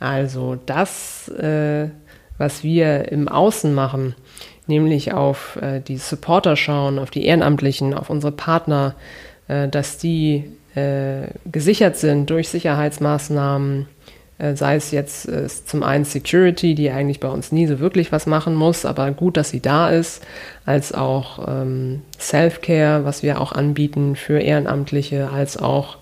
Also das, äh, was wir im Außen machen, nämlich auf äh, die Supporter schauen, auf die Ehrenamtlichen, auf unsere Partner, äh, dass die äh, gesichert sind durch Sicherheitsmaßnahmen, äh, sei es jetzt äh, zum einen Security, die eigentlich bei uns nie so wirklich was machen muss, aber gut, dass sie da ist, als auch ähm, Self-Care, was wir auch anbieten für Ehrenamtliche, als auch,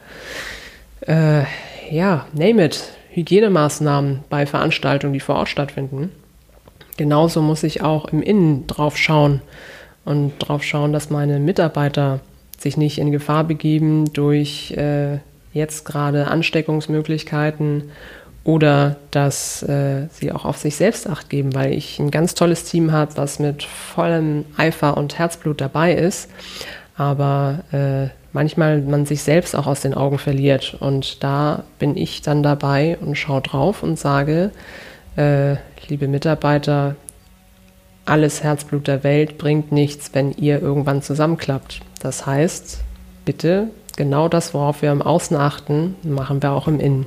ja, name it, Hygienemaßnahmen bei Veranstaltungen, die vor Ort stattfinden. Genauso muss ich auch im Innen drauf schauen und drauf schauen, dass meine Mitarbeiter sich nicht in Gefahr begeben durch äh, jetzt gerade Ansteckungsmöglichkeiten oder dass äh, sie auch auf sich selbst acht geben, weil ich ein ganz tolles Team habe, was mit vollem Eifer und Herzblut dabei ist, aber äh, manchmal man sich selbst auch aus den Augen verliert und da bin ich dann dabei und schaue drauf und sage, äh, liebe Mitarbeiter, alles Herzblut der Welt bringt nichts, wenn ihr irgendwann zusammenklappt. Das heißt, bitte genau das, worauf wir im Außen achten, machen wir auch im Innen.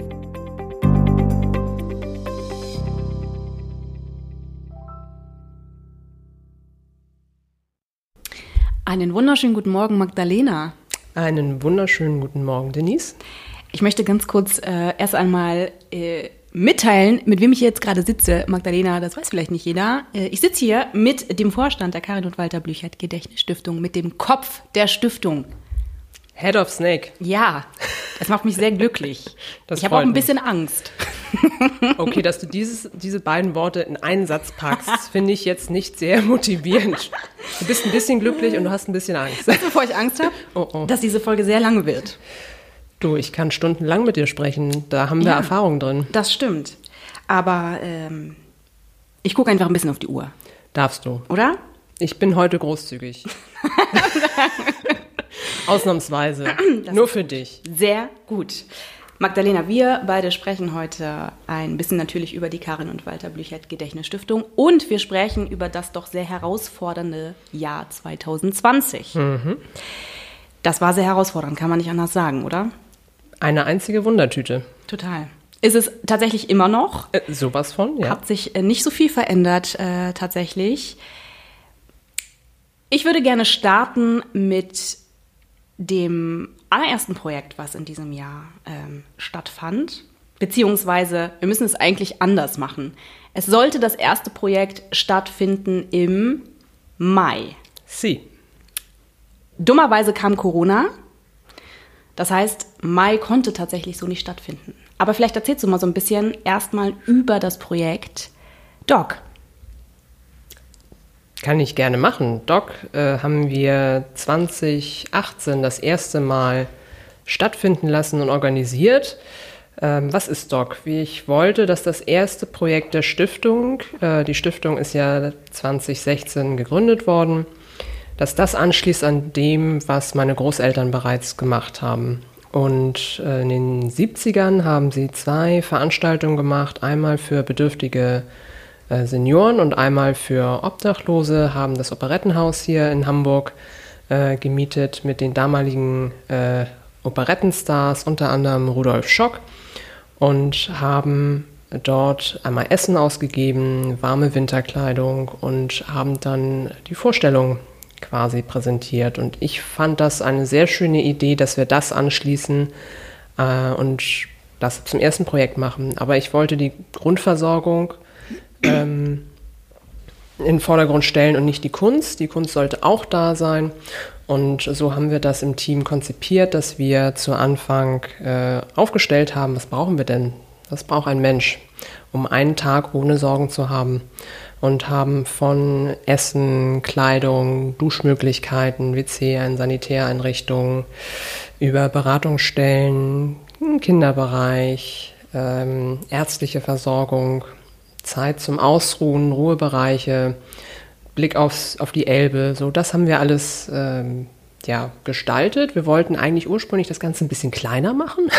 Einen wunderschönen guten Morgen, Magdalena. Einen wunderschönen guten Morgen, Denise. Ich möchte ganz kurz äh, erst einmal äh, mitteilen, mit wem ich jetzt gerade sitze. Magdalena, das weiß vielleicht nicht jeder. Äh, ich sitze hier mit dem Vorstand der Karin und Walter Blüchert Gedächtnisstiftung, mit dem Kopf der Stiftung. Head of Snake. Ja, das macht mich sehr glücklich. Das ich habe auch ein bisschen mich. Angst. Okay, dass du dieses, diese beiden Worte in einen Satz packst, finde ich jetzt nicht sehr motivierend. Du bist ein bisschen glücklich und du hast ein bisschen Angst. Weißt du, bevor ich Angst habe? Oh, oh. Dass diese Folge sehr lange wird. Du, ich kann stundenlang mit dir sprechen. Da haben wir ja, Erfahrung drin. Das stimmt. Aber ähm, ich gucke einfach ein bisschen auf die Uhr. Darfst du. Oder? Ich bin heute großzügig. Ausnahmsweise. Nur für dich. Sehr gut. Magdalena, wir beide sprechen heute ein bisschen natürlich über die Karin und Walter Blüchert Gedächtnisstiftung und wir sprechen über das doch sehr herausfordernde Jahr 2020. Mhm. Das war sehr herausfordernd, kann man nicht anders sagen, oder? Eine einzige Wundertüte. Total. Ist es tatsächlich immer noch? Äh, sowas von, ja. Hat sich äh, nicht so viel verändert, äh, tatsächlich. Ich würde gerne starten mit dem allerersten Projekt, was in diesem Jahr ähm, stattfand. Beziehungsweise, wir müssen es eigentlich anders machen. Es sollte das erste Projekt stattfinden im Mai. Sie. Dummerweise kam Corona. Das heißt, Mai konnte tatsächlich so nicht stattfinden. Aber vielleicht erzählst du mal so ein bisschen erstmal über das Projekt Doc. Kann ich gerne machen. Doc äh, haben wir 2018 das erste Mal stattfinden lassen und organisiert. Ähm, was ist Doc? Wie ich wollte, dass das erste Projekt der Stiftung, äh, die Stiftung ist ja 2016 gegründet worden, dass das anschließt an dem, was meine Großeltern bereits gemacht haben. Und äh, in den 70ern haben sie zwei Veranstaltungen gemacht, einmal für bedürftige äh, Senioren und einmal für Obdachlose, haben das Operettenhaus hier in Hamburg äh, gemietet mit den damaligen äh, Operettenstars, unter anderem Rudolf Schock, und haben dort einmal Essen ausgegeben, warme Winterkleidung und haben dann die Vorstellung quasi präsentiert. Und ich fand das eine sehr schöne Idee, dass wir das anschließen äh, und das zum ersten Projekt machen. Aber ich wollte die Grundversorgung ähm, in den Vordergrund stellen und nicht die Kunst. Die Kunst sollte auch da sein. Und so haben wir das im Team konzipiert, dass wir zu Anfang äh, aufgestellt haben, was brauchen wir denn? Was braucht ein Mensch, um einen Tag ohne Sorgen zu haben? Und haben von Essen, Kleidung, Duschmöglichkeiten, WC, eine Sanitäreinrichtung, über Beratungsstellen, Kinderbereich, ähm, ärztliche Versorgung, Zeit zum Ausruhen, Ruhebereiche, Blick aufs, auf die Elbe. So, das haben wir alles ähm, ja, gestaltet. Wir wollten eigentlich ursprünglich das Ganze ein bisschen kleiner machen.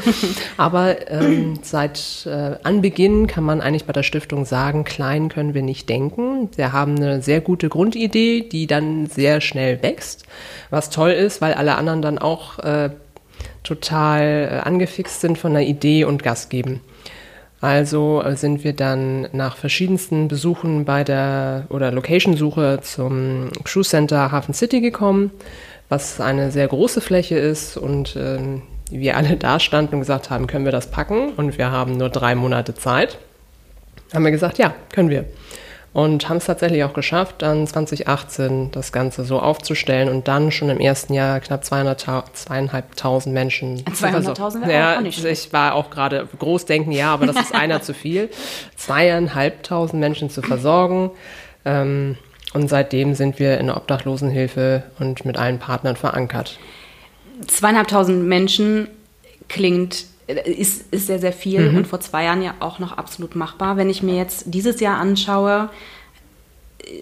Aber ähm, seit äh, Anbeginn kann man eigentlich bei der Stiftung sagen, klein können wir nicht denken. Wir haben eine sehr gute Grundidee, die dann sehr schnell wächst. Was toll ist, weil alle anderen dann auch äh, total äh, angefixt sind von der Idee und Gas geben. Also äh, sind wir dann nach verschiedensten Besuchen bei der oder Location-Suche zum Cruise Center Hafen City gekommen, was eine sehr große Fläche ist und äh, wir alle da standen und gesagt haben, können wir das packen? Und wir haben nur drei Monate Zeit. Haben wir gesagt, ja, können wir und haben es tatsächlich auch geschafft, dann 2018 das Ganze so aufzustellen und dann schon im ersten Jahr knapp 200.000 Menschen. 200.000 wäre ja, auch nicht schlecht. Ich war auch gerade Großdenken, ja, aber das ist einer zu viel. Zweieinhalbtausend Menschen zu versorgen. Ähm, und seitdem sind wir in der Obdachlosenhilfe und mit allen Partnern verankert. Zweieinhalbtausend Menschen klingt ist, ist sehr, sehr viel mhm. und vor zwei Jahren ja auch noch absolut machbar. Wenn ich mir jetzt dieses Jahr anschaue,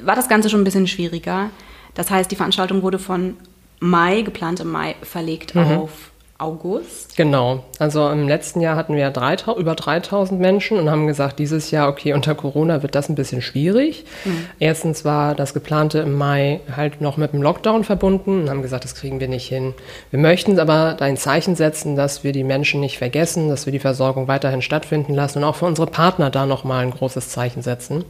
war das Ganze schon ein bisschen schwieriger. Das heißt, die Veranstaltung wurde von Mai, geplant im Mai, verlegt mhm. auf August. Genau. Also im letzten Jahr hatten wir ja 3000, über 3000 Menschen und haben gesagt, dieses Jahr, okay, unter Corona wird das ein bisschen schwierig. Mhm. Erstens war das geplante im Mai halt noch mit dem Lockdown verbunden und haben gesagt, das kriegen wir nicht hin. Wir möchten aber ein Zeichen setzen, dass wir die Menschen nicht vergessen, dass wir die Versorgung weiterhin stattfinden lassen und auch für unsere Partner da nochmal ein großes Zeichen setzen,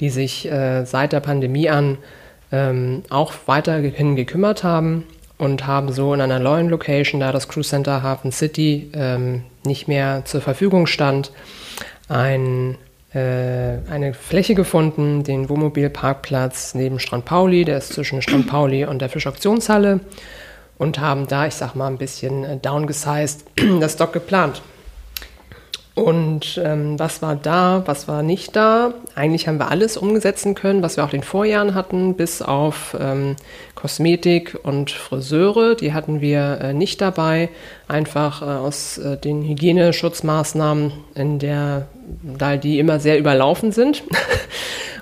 die sich äh, seit der Pandemie an ähm, auch weiterhin gekümmert haben und haben so in einer neuen Location, da das Cruise Center Hafen City ähm, nicht mehr zur Verfügung stand, ein, äh, eine Fläche gefunden, den Wohnmobilparkplatz neben Strand Pauli, der ist zwischen Strand Pauli und der Fischauktionshalle und haben da, ich sag mal, ein bisschen äh, downgesized das Dock geplant. Und ähm, was war da, was war nicht da? Eigentlich haben wir alles umgesetzen können, was wir auch in den Vorjahren hatten, bis auf ähm, Kosmetik und Friseure. Die hatten wir äh, nicht dabei, einfach äh, aus äh, den Hygieneschutzmaßnahmen, in der, da die immer sehr überlaufen sind.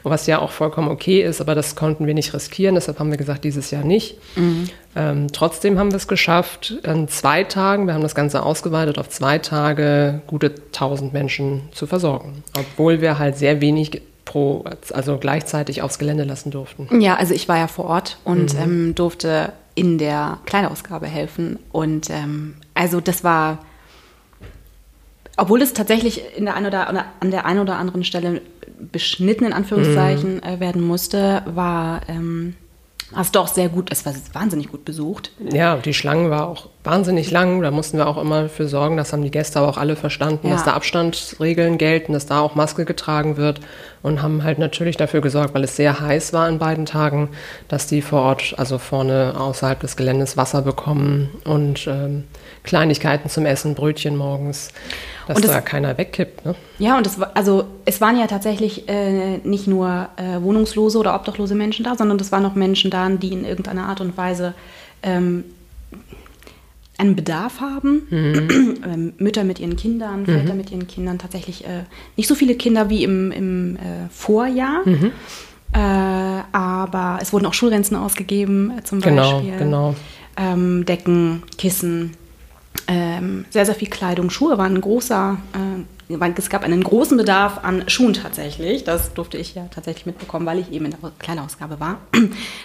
was ja auch vollkommen okay ist, aber das konnten wir nicht riskieren, deshalb haben wir gesagt, dieses Jahr nicht. Mhm. Ähm, trotzdem haben wir es geschafft, an zwei Tagen, wir haben das Ganze ausgeweitet auf zwei Tage, gute 1000 Menschen zu versorgen, obwohl wir halt sehr wenig pro, also gleichzeitig aufs Gelände lassen durften. Ja, also ich war ja vor Ort und mhm. ähm, durfte in der Kleinausgabe helfen und ähm, also das war obwohl es tatsächlich in der ein oder, an der einen oder anderen Stelle beschnitten in Anführungszeichen äh, werden musste, war ähm, es doch sehr gut, es war wahnsinnig gut besucht. Ja, die Schlange war auch wahnsinnig lang. Da mussten wir auch immer für sorgen, das haben die Gäste aber auch alle verstanden, ja. dass da Abstandsregeln gelten, dass da auch Maske getragen wird und haben halt natürlich dafür gesorgt, weil es sehr heiß war an beiden Tagen, dass die vor Ort, also vorne außerhalb des Geländes Wasser bekommen und ähm, Kleinigkeiten zum Essen, Brötchen morgens. Dass das, da keiner wegkippt. Ne? Ja, und es, also, es waren ja tatsächlich äh, nicht nur äh, wohnungslose oder obdachlose Menschen da, sondern es waren auch Menschen da, die in irgendeiner Art und Weise ähm, einen Bedarf haben. Mhm. ähm, Mütter mit ihren Kindern, mhm. Väter mit ihren Kindern, tatsächlich äh, nicht so viele Kinder wie im, im äh, Vorjahr. Mhm. Äh, aber es wurden auch Schulrenzen ausgegeben, äh, zum genau, Beispiel. Genau. Ähm, Decken, Kissen, ähm, sehr, sehr viel Kleidung. Schuhe waren ein großer, äh, es gab einen großen Bedarf an Schuhen tatsächlich. Das durfte ich ja tatsächlich mitbekommen, weil ich eben in der Kleinausgabe war.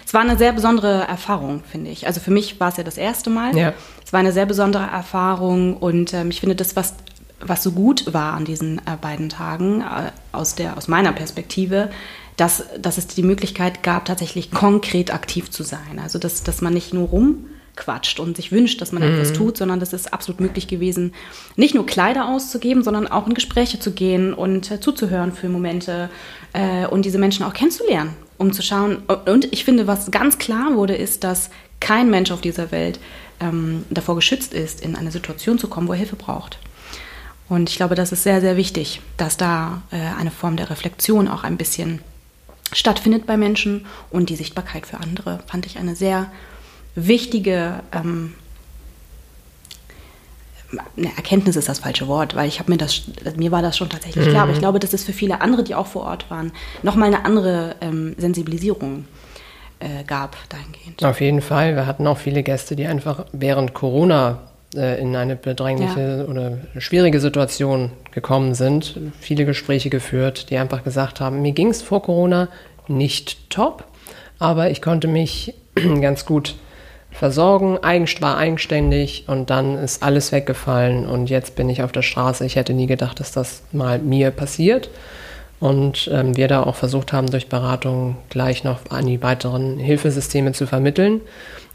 Es war eine sehr besondere Erfahrung, finde ich. Also für mich war es ja das erste Mal. Ja. Es war eine sehr besondere Erfahrung und ähm, ich finde das, was, was so gut war an diesen äh, beiden Tagen, äh, aus, der, aus meiner Perspektive, dass, dass es die Möglichkeit gab, tatsächlich konkret aktiv zu sein. Also dass, dass man nicht nur rum quatscht und sich wünscht, dass man mhm. etwas tut, sondern das ist absolut möglich gewesen, nicht nur Kleider auszugeben, sondern auch in Gespräche zu gehen und äh, zuzuhören für Momente äh, und diese Menschen auch kennenzulernen, um zu schauen. Und ich finde, was ganz klar wurde, ist, dass kein Mensch auf dieser Welt ähm, davor geschützt ist, in eine Situation zu kommen, wo er Hilfe braucht. Und ich glaube, das ist sehr, sehr wichtig, dass da äh, eine Form der Reflexion auch ein bisschen stattfindet bei Menschen und die Sichtbarkeit für andere fand ich eine sehr wichtige ähm, eine Erkenntnis ist das falsche Wort, weil ich habe mir das, mir war das schon tatsächlich klar, aber ich glaube, das ist für viele andere, die auch vor Ort waren, nochmal eine andere ähm, Sensibilisierung äh, gab dahingehend. Auf jeden Fall. Wir hatten auch viele Gäste, die einfach während Corona äh, in eine bedrängliche ja. oder schwierige Situation gekommen sind, viele Gespräche geführt, die einfach gesagt haben, mir ging es vor Corona nicht top, aber ich konnte mich ganz gut versorgen, war eigenständig und dann ist alles weggefallen und jetzt bin ich auf der Straße. Ich hätte nie gedacht, dass das mal mir passiert. Und ähm, wir da auch versucht haben, durch Beratung gleich noch an die weiteren Hilfesysteme zu vermitteln.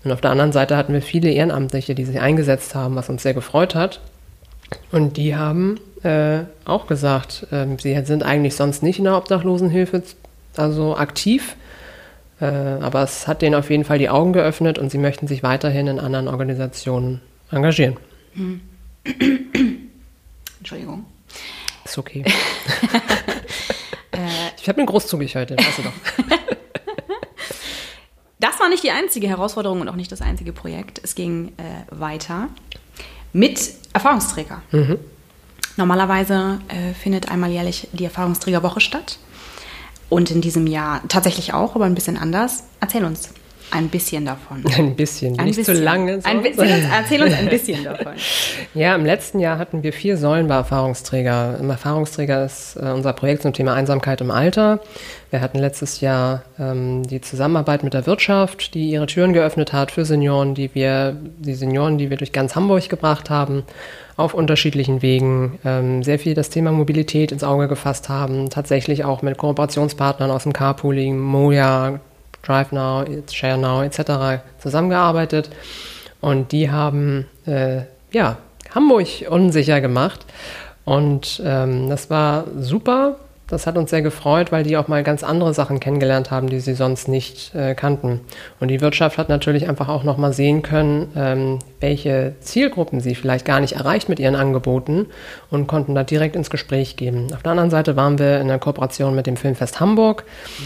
Und auf der anderen Seite hatten wir viele Ehrenamtliche, die sich eingesetzt haben, was uns sehr gefreut hat. Und die haben äh, auch gesagt, äh, sie sind eigentlich sonst nicht in der Obdachlosenhilfe also aktiv, äh, aber es hat denen auf jeden Fall die Augen geöffnet und sie möchten sich weiterhin in anderen Organisationen engagieren. Hm. Entschuldigung. Ist okay. ich habe mir großzügig heute, weißt du doch. das war nicht die einzige Herausforderung und auch nicht das einzige Projekt. Es ging äh, weiter mit Erfahrungsträger. Mhm. Normalerweise äh, findet einmal jährlich die Erfahrungsträgerwoche statt. Und in diesem Jahr tatsächlich auch, aber ein bisschen anders. Erzähl uns ein bisschen davon. Ein bisschen, ein nicht bisschen. zu lange. Ein bisschen, erzähl uns ein bisschen davon. Ja, im letzten Jahr hatten wir vier Säulen bei Erfahrungsträger. Im Erfahrungsträger ist äh, unser Projekt zum Thema Einsamkeit im Alter. Wir hatten letztes Jahr ähm, die Zusammenarbeit mit der Wirtschaft, die ihre Türen geöffnet hat für Senioren, die wir, die Senioren, die wir durch ganz Hamburg gebracht haben auf unterschiedlichen Wegen ähm, sehr viel das Thema Mobilität ins Auge gefasst haben, tatsächlich auch mit Kooperationspartnern aus dem Carpooling, Moja, DriveNow, ShareNow etc. zusammengearbeitet und die haben äh, ja, Hamburg unsicher gemacht und ähm, das war super, das hat uns sehr gefreut, weil die auch mal ganz andere Sachen kennengelernt haben, die sie sonst nicht äh, kannten. Und die Wirtschaft hat natürlich einfach auch noch mal sehen können, ähm, welche Zielgruppen sie vielleicht gar nicht erreicht mit ihren Angeboten und konnten da direkt ins Gespräch gehen. Auf der anderen Seite waren wir in der Kooperation mit dem Filmfest Hamburg.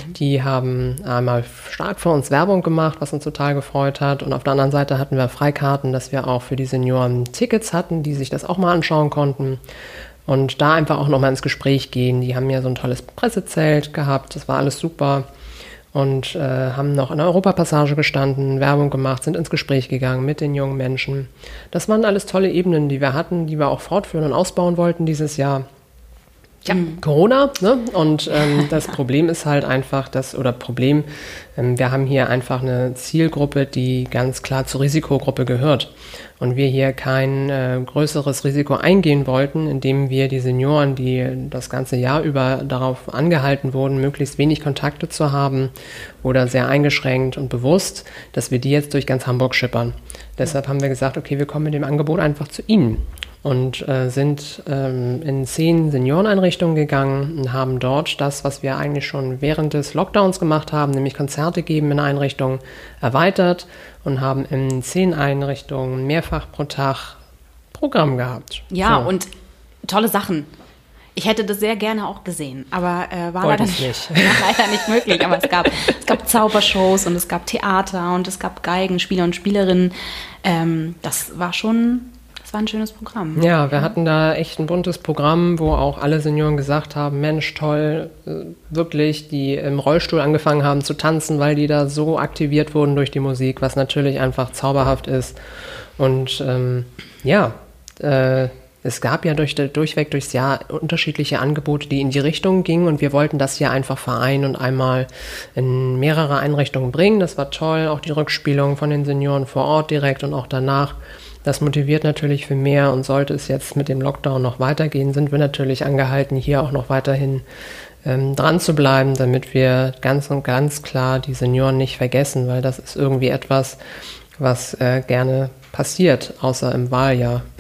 Mhm. Die haben einmal stark für uns Werbung gemacht, was uns total gefreut hat. Und auf der anderen Seite hatten wir Freikarten, dass wir auch für die Senioren Tickets hatten, die sich das auch mal anschauen konnten und da einfach auch nochmal ins Gespräch gehen. Die haben ja so ein tolles Pressezelt gehabt, das war alles super und äh, haben noch in der Europapassage gestanden, Werbung gemacht, sind ins Gespräch gegangen mit den jungen Menschen. Das waren alles tolle Ebenen, die wir hatten, die wir auch fortführen und ausbauen wollten dieses Jahr. Ja, mhm. Corona. Ne? Und ähm, das Problem ist halt einfach, dass, oder Problem, ähm, wir haben hier einfach eine Zielgruppe, die ganz klar zur Risikogruppe gehört. Und wir hier kein äh, größeres Risiko eingehen wollten, indem wir die Senioren, die das ganze Jahr über darauf angehalten wurden, möglichst wenig Kontakte zu haben oder sehr eingeschränkt und bewusst, dass wir die jetzt durch ganz Hamburg schippern. Deshalb haben wir gesagt, okay, wir kommen mit dem Angebot einfach zu Ihnen und äh, sind ähm, in zehn Senioreneinrichtungen gegangen und haben dort das, was wir eigentlich schon während des Lockdowns gemacht haben, nämlich Konzerte geben in Einrichtungen, erweitert und haben in zehn Einrichtungen mehrfach pro Tag Programm gehabt. Ja, so. und tolle Sachen. Ich hätte das sehr gerne auch gesehen, aber äh, war leider nicht, nicht. War leider nicht möglich. Aber es gab, es gab Zaubershows und es gab Theater und es gab Geigenspieler und Spielerinnen. Ähm, das war schon das war ein schönes Programm. Ja, wir hatten da echt ein buntes Programm, wo auch alle Senioren gesagt haben, Mensch, toll, äh, wirklich, die im Rollstuhl angefangen haben zu tanzen, weil die da so aktiviert wurden durch die Musik, was natürlich einfach zauberhaft ist. Und ähm, ja, äh, es gab ja durch, durchweg durchs Jahr unterschiedliche Angebote, die in die Richtung gingen und wir wollten das hier einfach vereinen und einmal in mehrere Einrichtungen bringen. Das war toll, auch die Rückspielung von den Senioren vor Ort direkt und auch danach. Das motiviert natürlich für mehr und sollte es jetzt mit dem Lockdown noch weitergehen, sind wir natürlich angehalten, hier auch noch weiterhin ähm, dran zu bleiben, damit wir ganz und ganz klar die Senioren nicht vergessen, weil das ist irgendwie etwas, was äh, gerne passiert, außer im Wahljahr.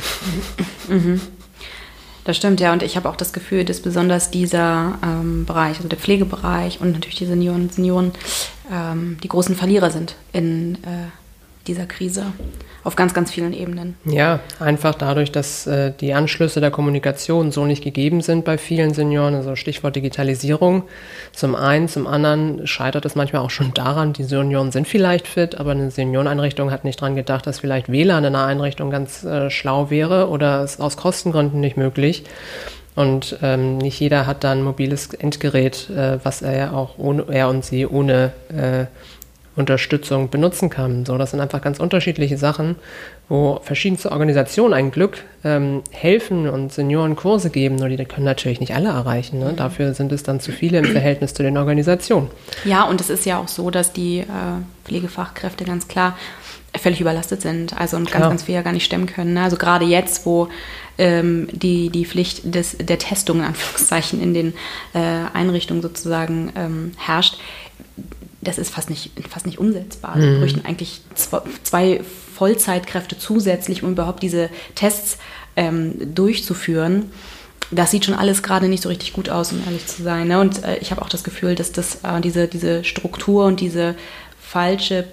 Mhm. Das stimmt, ja. Und ich habe auch das Gefühl, dass besonders dieser ähm, Bereich, also der Pflegebereich und natürlich die Senioren und Senioren, ähm, die großen Verlierer sind in äh, dieser Krise auf ganz, ganz vielen Ebenen. Ja, einfach dadurch, dass äh, die Anschlüsse der Kommunikation so nicht gegeben sind bei vielen Senioren, also Stichwort Digitalisierung. Zum einen, zum anderen scheitert es manchmal auch schon daran, die Senioren sind vielleicht fit, aber eine Senioreneinrichtung hat nicht dran gedacht, dass vielleicht WLAN in einer Einrichtung ganz äh, schlau wäre oder es aus Kostengründen nicht möglich. Und ähm, nicht jeder hat da ein mobiles Endgerät, äh, was er auch ohne, er und sie ohne äh, Unterstützung benutzen kann. So, das sind einfach ganz unterschiedliche Sachen, wo verschiedenste Organisationen ein Glück ähm, helfen und Senioren Kurse geben, nur die können natürlich nicht alle erreichen. Ne? Dafür sind es dann zu viele im Verhältnis zu den Organisationen. Ja, und es ist ja auch so, dass die äh, Pflegefachkräfte ganz klar völlig überlastet sind, also und ganz, ganz viel ja gar nicht stemmen können. Ne? Also gerade jetzt, wo ähm, die, die Pflicht des, der Testung in Anführungszeichen in den äh, Einrichtungen sozusagen ähm, herrscht, das ist fast nicht, fast nicht umsetzbar. Also mhm. Wir bräuchten eigentlich zwei, zwei, Vollzeitkräfte zusätzlich, um überhaupt diese Tests ähm, durchzuführen. Das sieht schon alles gerade nicht so richtig gut aus, um ehrlich zu sein. Ne? Und äh, ich habe auch das Gefühl, dass das, äh, diese, diese Struktur und diese falsche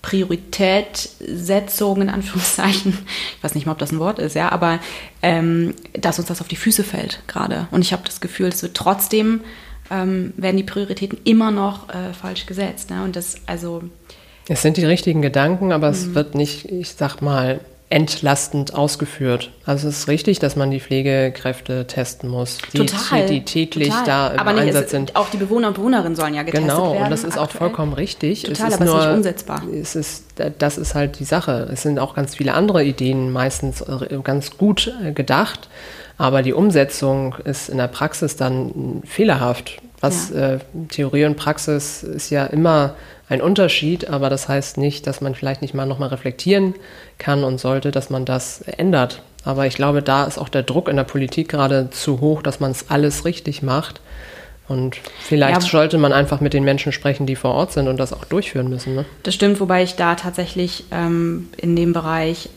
Prioritätsetzung, in Anführungszeichen, ich weiß nicht mal, ob das ein Wort ist, ja, aber ähm, dass uns das auf die Füße fällt gerade. Und ich habe das Gefühl, es wird trotzdem ähm, werden die Prioritäten immer noch äh, falsch gesetzt. Ne? Und das, also. Es sind die richtigen Gedanken, aber es mhm. wird nicht, ich sag mal, entlastend ausgeführt. Also es ist richtig, dass man die Pflegekräfte testen muss, die, total, die täglich total. da im aber nee, Einsatz sind. Auch die Bewohner und Bewohnerinnen sollen ja getestet genau, werden. Genau, und das ist aktuell. auch vollkommen richtig. Total, es ist aber nur, es ist nicht umsetzbar. Es ist, das ist halt die Sache. Es sind auch ganz viele andere Ideen meistens ganz gut äh, gedacht, aber die Umsetzung ist in der Praxis dann fehlerhaft. Was ja. äh, Theorie und Praxis ist ja immer ein Unterschied, aber das heißt nicht, dass man vielleicht nicht mal nochmal reflektieren kann und sollte, dass man das ändert. Aber ich glaube, da ist auch der Druck in der Politik gerade zu hoch, dass man es alles richtig macht. Und vielleicht ja, sollte man einfach mit den Menschen sprechen, die vor Ort sind und das auch durchführen müssen. Ne? Das stimmt, wobei ich da tatsächlich ähm, in dem Bereich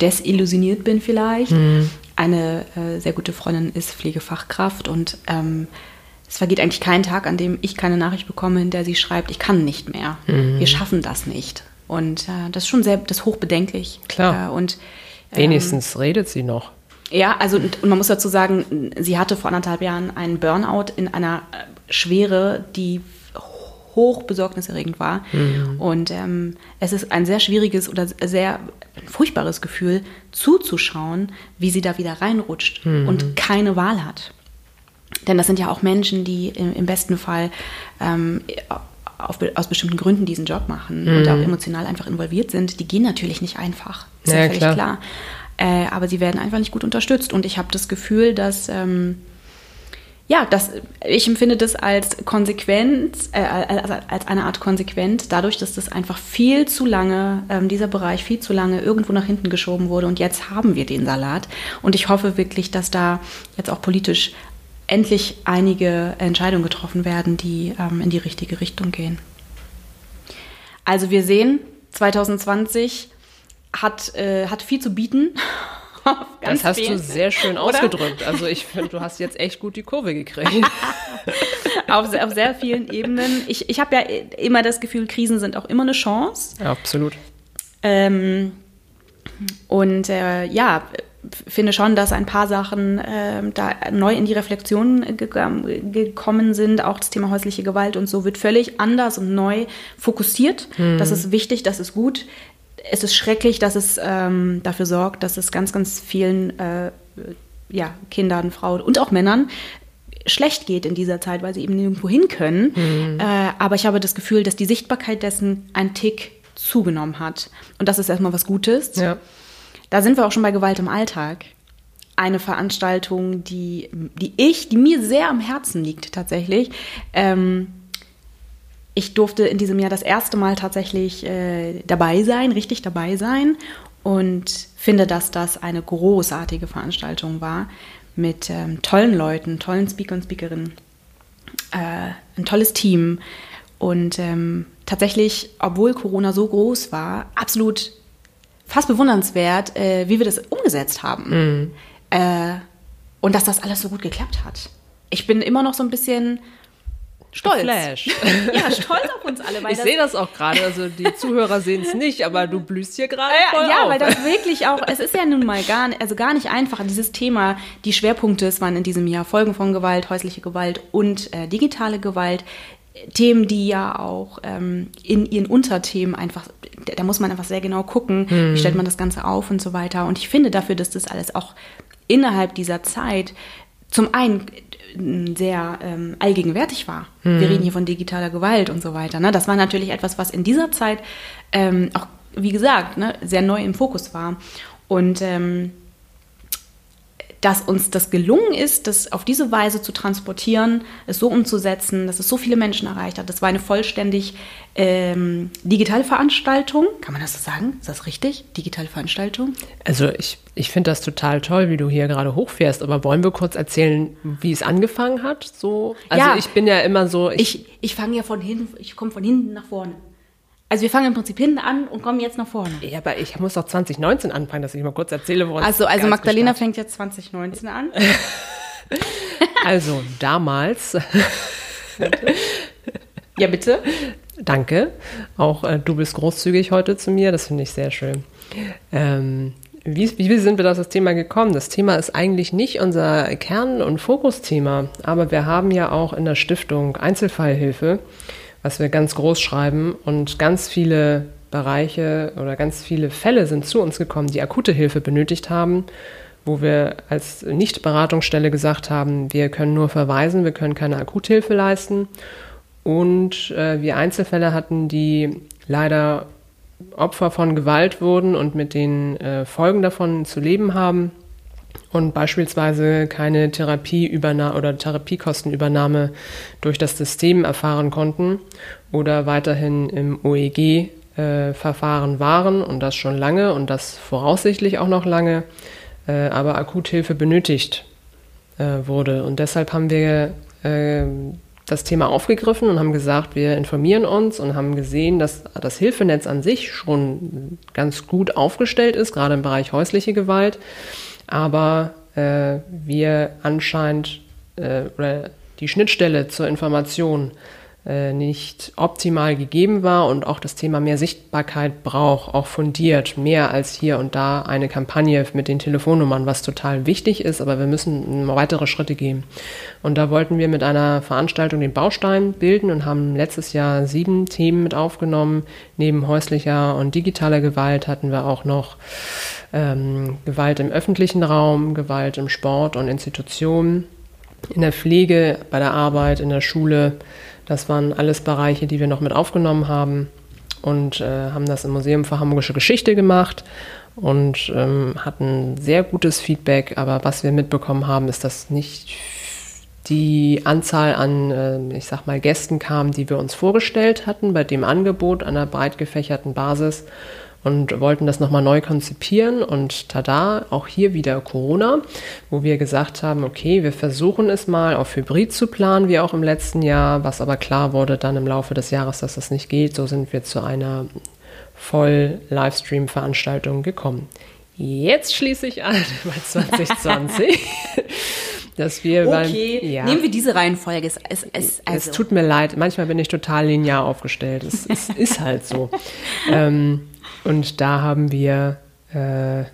desillusioniert bin vielleicht. Mhm. Eine äh, sehr gute Freundin ist Pflegefachkraft und ähm, es vergeht eigentlich kein Tag, an dem ich keine Nachricht bekomme, in der sie schreibt, ich kann nicht mehr. Mhm. Wir schaffen das nicht. Und äh, das ist schon sehr, das ist hochbedenklich. Klar. Äh, und, ähm, Wenigstens redet sie noch. Ja, also und, und, man muss dazu sagen, sie hatte vor anderthalb Jahren einen Burnout in einer äh, Schwere, die hoch besorgniserregend war. Mhm. Und ähm, es ist ein sehr schwieriges oder sehr furchtbares Gefühl, zuzuschauen, wie sie da wieder reinrutscht mhm. und keine Wahl hat. Denn das sind ja auch Menschen, die im, im besten Fall ähm, auf, aus bestimmten Gründen diesen Job machen mhm. und auch emotional einfach involviert sind. Die gehen natürlich nicht einfach. Ist ja, ja völlig klar. klar. Äh, aber sie werden einfach nicht gut unterstützt. Und ich habe das Gefühl, dass. Ähm, ja, das, ich empfinde das als Konsequenz, äh, als, als, eine Art Konsequenz, dadurch, dass das einfach viel zu lange, ähm, dieser Bereich viel zu lange irgendwo nach hinten geschoben wurde und jetzt haben wir den Salat. Und ich hoffe wirklich, dass da jetzt auch politisch endlich einige Entscheidungen getroffen werden, die ähm, in die richtige Richtung gehen. Also wir sehen, 2020 hat, äh, hat viel zu bieten. Das hast viel. du sehr schön ausgedrückt. Also ich finde, du hast jetzt echt gut die Kurve gekriegt. auf, auf, sehr vielen Ebenen. Ich, ich habe ja immer das Gefühl, Krisen sind auch immer eine Chance. Ja, absolut. Ähm, und äh, ja, finde schon, dass ein paar Sachen äh, da neu in die Reflexion ge gekommen sind. Auch das Thema häusliche Gewalt und so wird völlig anders und neu fokussiert. Mhm. Das ist wichtig, das ist gut. Es ist schrecklich, dass es ähm, dafür sorgt, dass es ganz, ganz vielen äh, ja, Kindern, Frauen und auch Männern schlecht geht in dieser Zeit, weil sie eben nirgendwo hin können. Mhm. Äh, aber ich habe das Gefühl, dass die Sichtbarkeit dessen ein Tick zugenommen hat. Und das ist erstmal was Gutes. Ja. Da sind wir auch schon bei Gewalt im Alltag. Eine Veranstaltung, die, die ich, die mir sehr am Herzen liegt tatsächlich. Ähm, ich durfte in diesem Jahr das erste Mal tatsächlich äh, dabei sein, richtig dabei sein und finde, dass das eine großartige Veranstaltung war mit ähm, tollen Leuten, tollen Speaker und Speakerinnen, äh, ein tolles Team und ähm, tatsächlich, obwohl Corona so groß war, absolut fast bewundernswert, äh, wie wir das umgesetzt haben. Mhm. Äh, und dass das alles so gut geklappt hat. Ich bin immer noch so ein bisschen stolz. Flash. ja, stolz auf uns alle. ich sehe das auch gerade, also die Zuhörer sehen es nicht, aber du blühst hier gerade voll ja, auf. weil das wirklich auch, es ist ja nun mal gar, also gar nicht einfach, dieses Thema, die Schwerpunkte, es waren in diesem Jahr Folgen von Gewalt, häusliche Gewalt und äh, digitale Gewalt. Themen, die ja auch ähm, in ihren Unterthemen einfach, da muss man einfach sehr genau gucken, Hm. wie stellt man das Ganze auf und so weiter. Und ich finde dafür, dass das alles auch innerhalb dieser Zeit zum einen sehr ähm, allgegenwärtig war. Hm. Wir reden hier von digitaler Gewalt und so weiter. Ne? Das war natürlich etwas, was in dieser Zeit ähm, auch, wie gesagt, ne, sehr neu im Fokus war. Und ähm, dass uns das gelungen ist, das auf diese Weise zu transportieren, es so umzusetzen, dass es so viele Menschen erreicht hat. Das war eine vollständig ähm, digitale Veranstaltung. Kann man das so sagen? Ist das richtig? Digitale Veranstaltung? Also ich, ich finde das total toll, wie du hier gerade hochfährst, aber wollen wir kurz erzählen, wie es angefangen hat? So, also Ja. ich bin ja immer so, ich, Ich, ich fange ja von hinten, ich komme von hinten nach vorne. Also wir fangen im Prinzip hinten an und kommen jetzt nach vorne. ja, aber ich muss doch 2019 anfangen, dass ich mal kurz erzähle, woran Also, also Magdalena gestartet- fängt jetzt 2019 an. Also damals, Ja, bitte. danke, auch äh, du bist großzügig heute zu mir, das finde ich sehr schön. Ähm, wie, wie sind wir auf das Thema gekommen? Das Thema ist eigentlich nicht unser Kern- und Fokusthema, aber wir haben ja auch in der Stiftung Einzelfallhilfe, was wir ganz groß schreiben und ganz viele Bereiche oder ganz viele Fälle sind zu uns gekommen, die akute Hilfe benötigt haben, wo wir als Nicht-Beratungsstelle gesagt haben, wir können nur verweisen, wir können keine Akuthilfe leisten. Und äh, wir Einzelfälle hatten, die leider Opfer von Gewalt wurden und mit den äh, Folgen davon zu leben haben und beispielsweise keine Therapieübernahme oder Therapiekostenübernahme durch das System erfahren konnten oder weiterhin im OEG-Verfahren waren und das schon lange und das voraussichtlich auch noch lange, äh, aber Akuthilfe benötigt äh, wurde. Und deshalb haben wir äh, das Thema aufgegriffen und haben gesagt, wir informieren uns und haben gesehen, dass das Hilfenetz an sich schon ganz gut aufgestellt ist, gerade im Bereich häusliche Gewalt. Aber äh, wir anscheinend äh, oder die Schnittstelle zur Information nicht optimal gegeben war und auch das Thema mehr Sichtbarkeit braucht, auch fundiert, mehr als hier und da eine Kampagne mit den Telefonnummern, was total wichtig ist, aber wir müssen weitere Schritte gehen. Und da wollten wir mit einer Veranstaltung den Baustein bilden und haben letztes Jahr sieben Themen mit aufgenommen. Neben häuslicher und digitaler Gewalt hatten wir auch noch ähm, Gewalt im öffentlichen Raum, Gewalt im Sport und Institutionen, in der Pflege, bei der Arbeit, in der Schule. Das waren alles Bereiche, die wir noch mit aufgenommen haben und äh, haben das im Museum für Hamburgische Geschichte gemacht und ähm, hatten sehr gutes Feedback. Aber was wir mitbekommen haben, ist, dass nicht die Anzahl an, äh, ich sag mal, Gästen kam, die wir uns vorgestellt hatten bei dem Angebot einer breit gefächerten Basis und wollten das nochmal neu konzipieren. Und tada, auch hier wieder Corona, wo wir gesagt haben, okay, wir versuchen es mal auf Hybrid zu planen, wie auch im letzten Jahr, was aber klar wurde dann im Laufe des Jahres, dass das nicht geht. So sind wir zu einer Voll-Livestream-Veranstaltung gekommen. Jetzt schließe ich an bei 2020. dass wir Okay, beim, ja, nehmen wir diese Reihenfolge. Es, es, es, also, es tut mir leid, manchmal bin ich total linear aufgestellt. Es, ist halt so. Ähm, und da haben wir äh,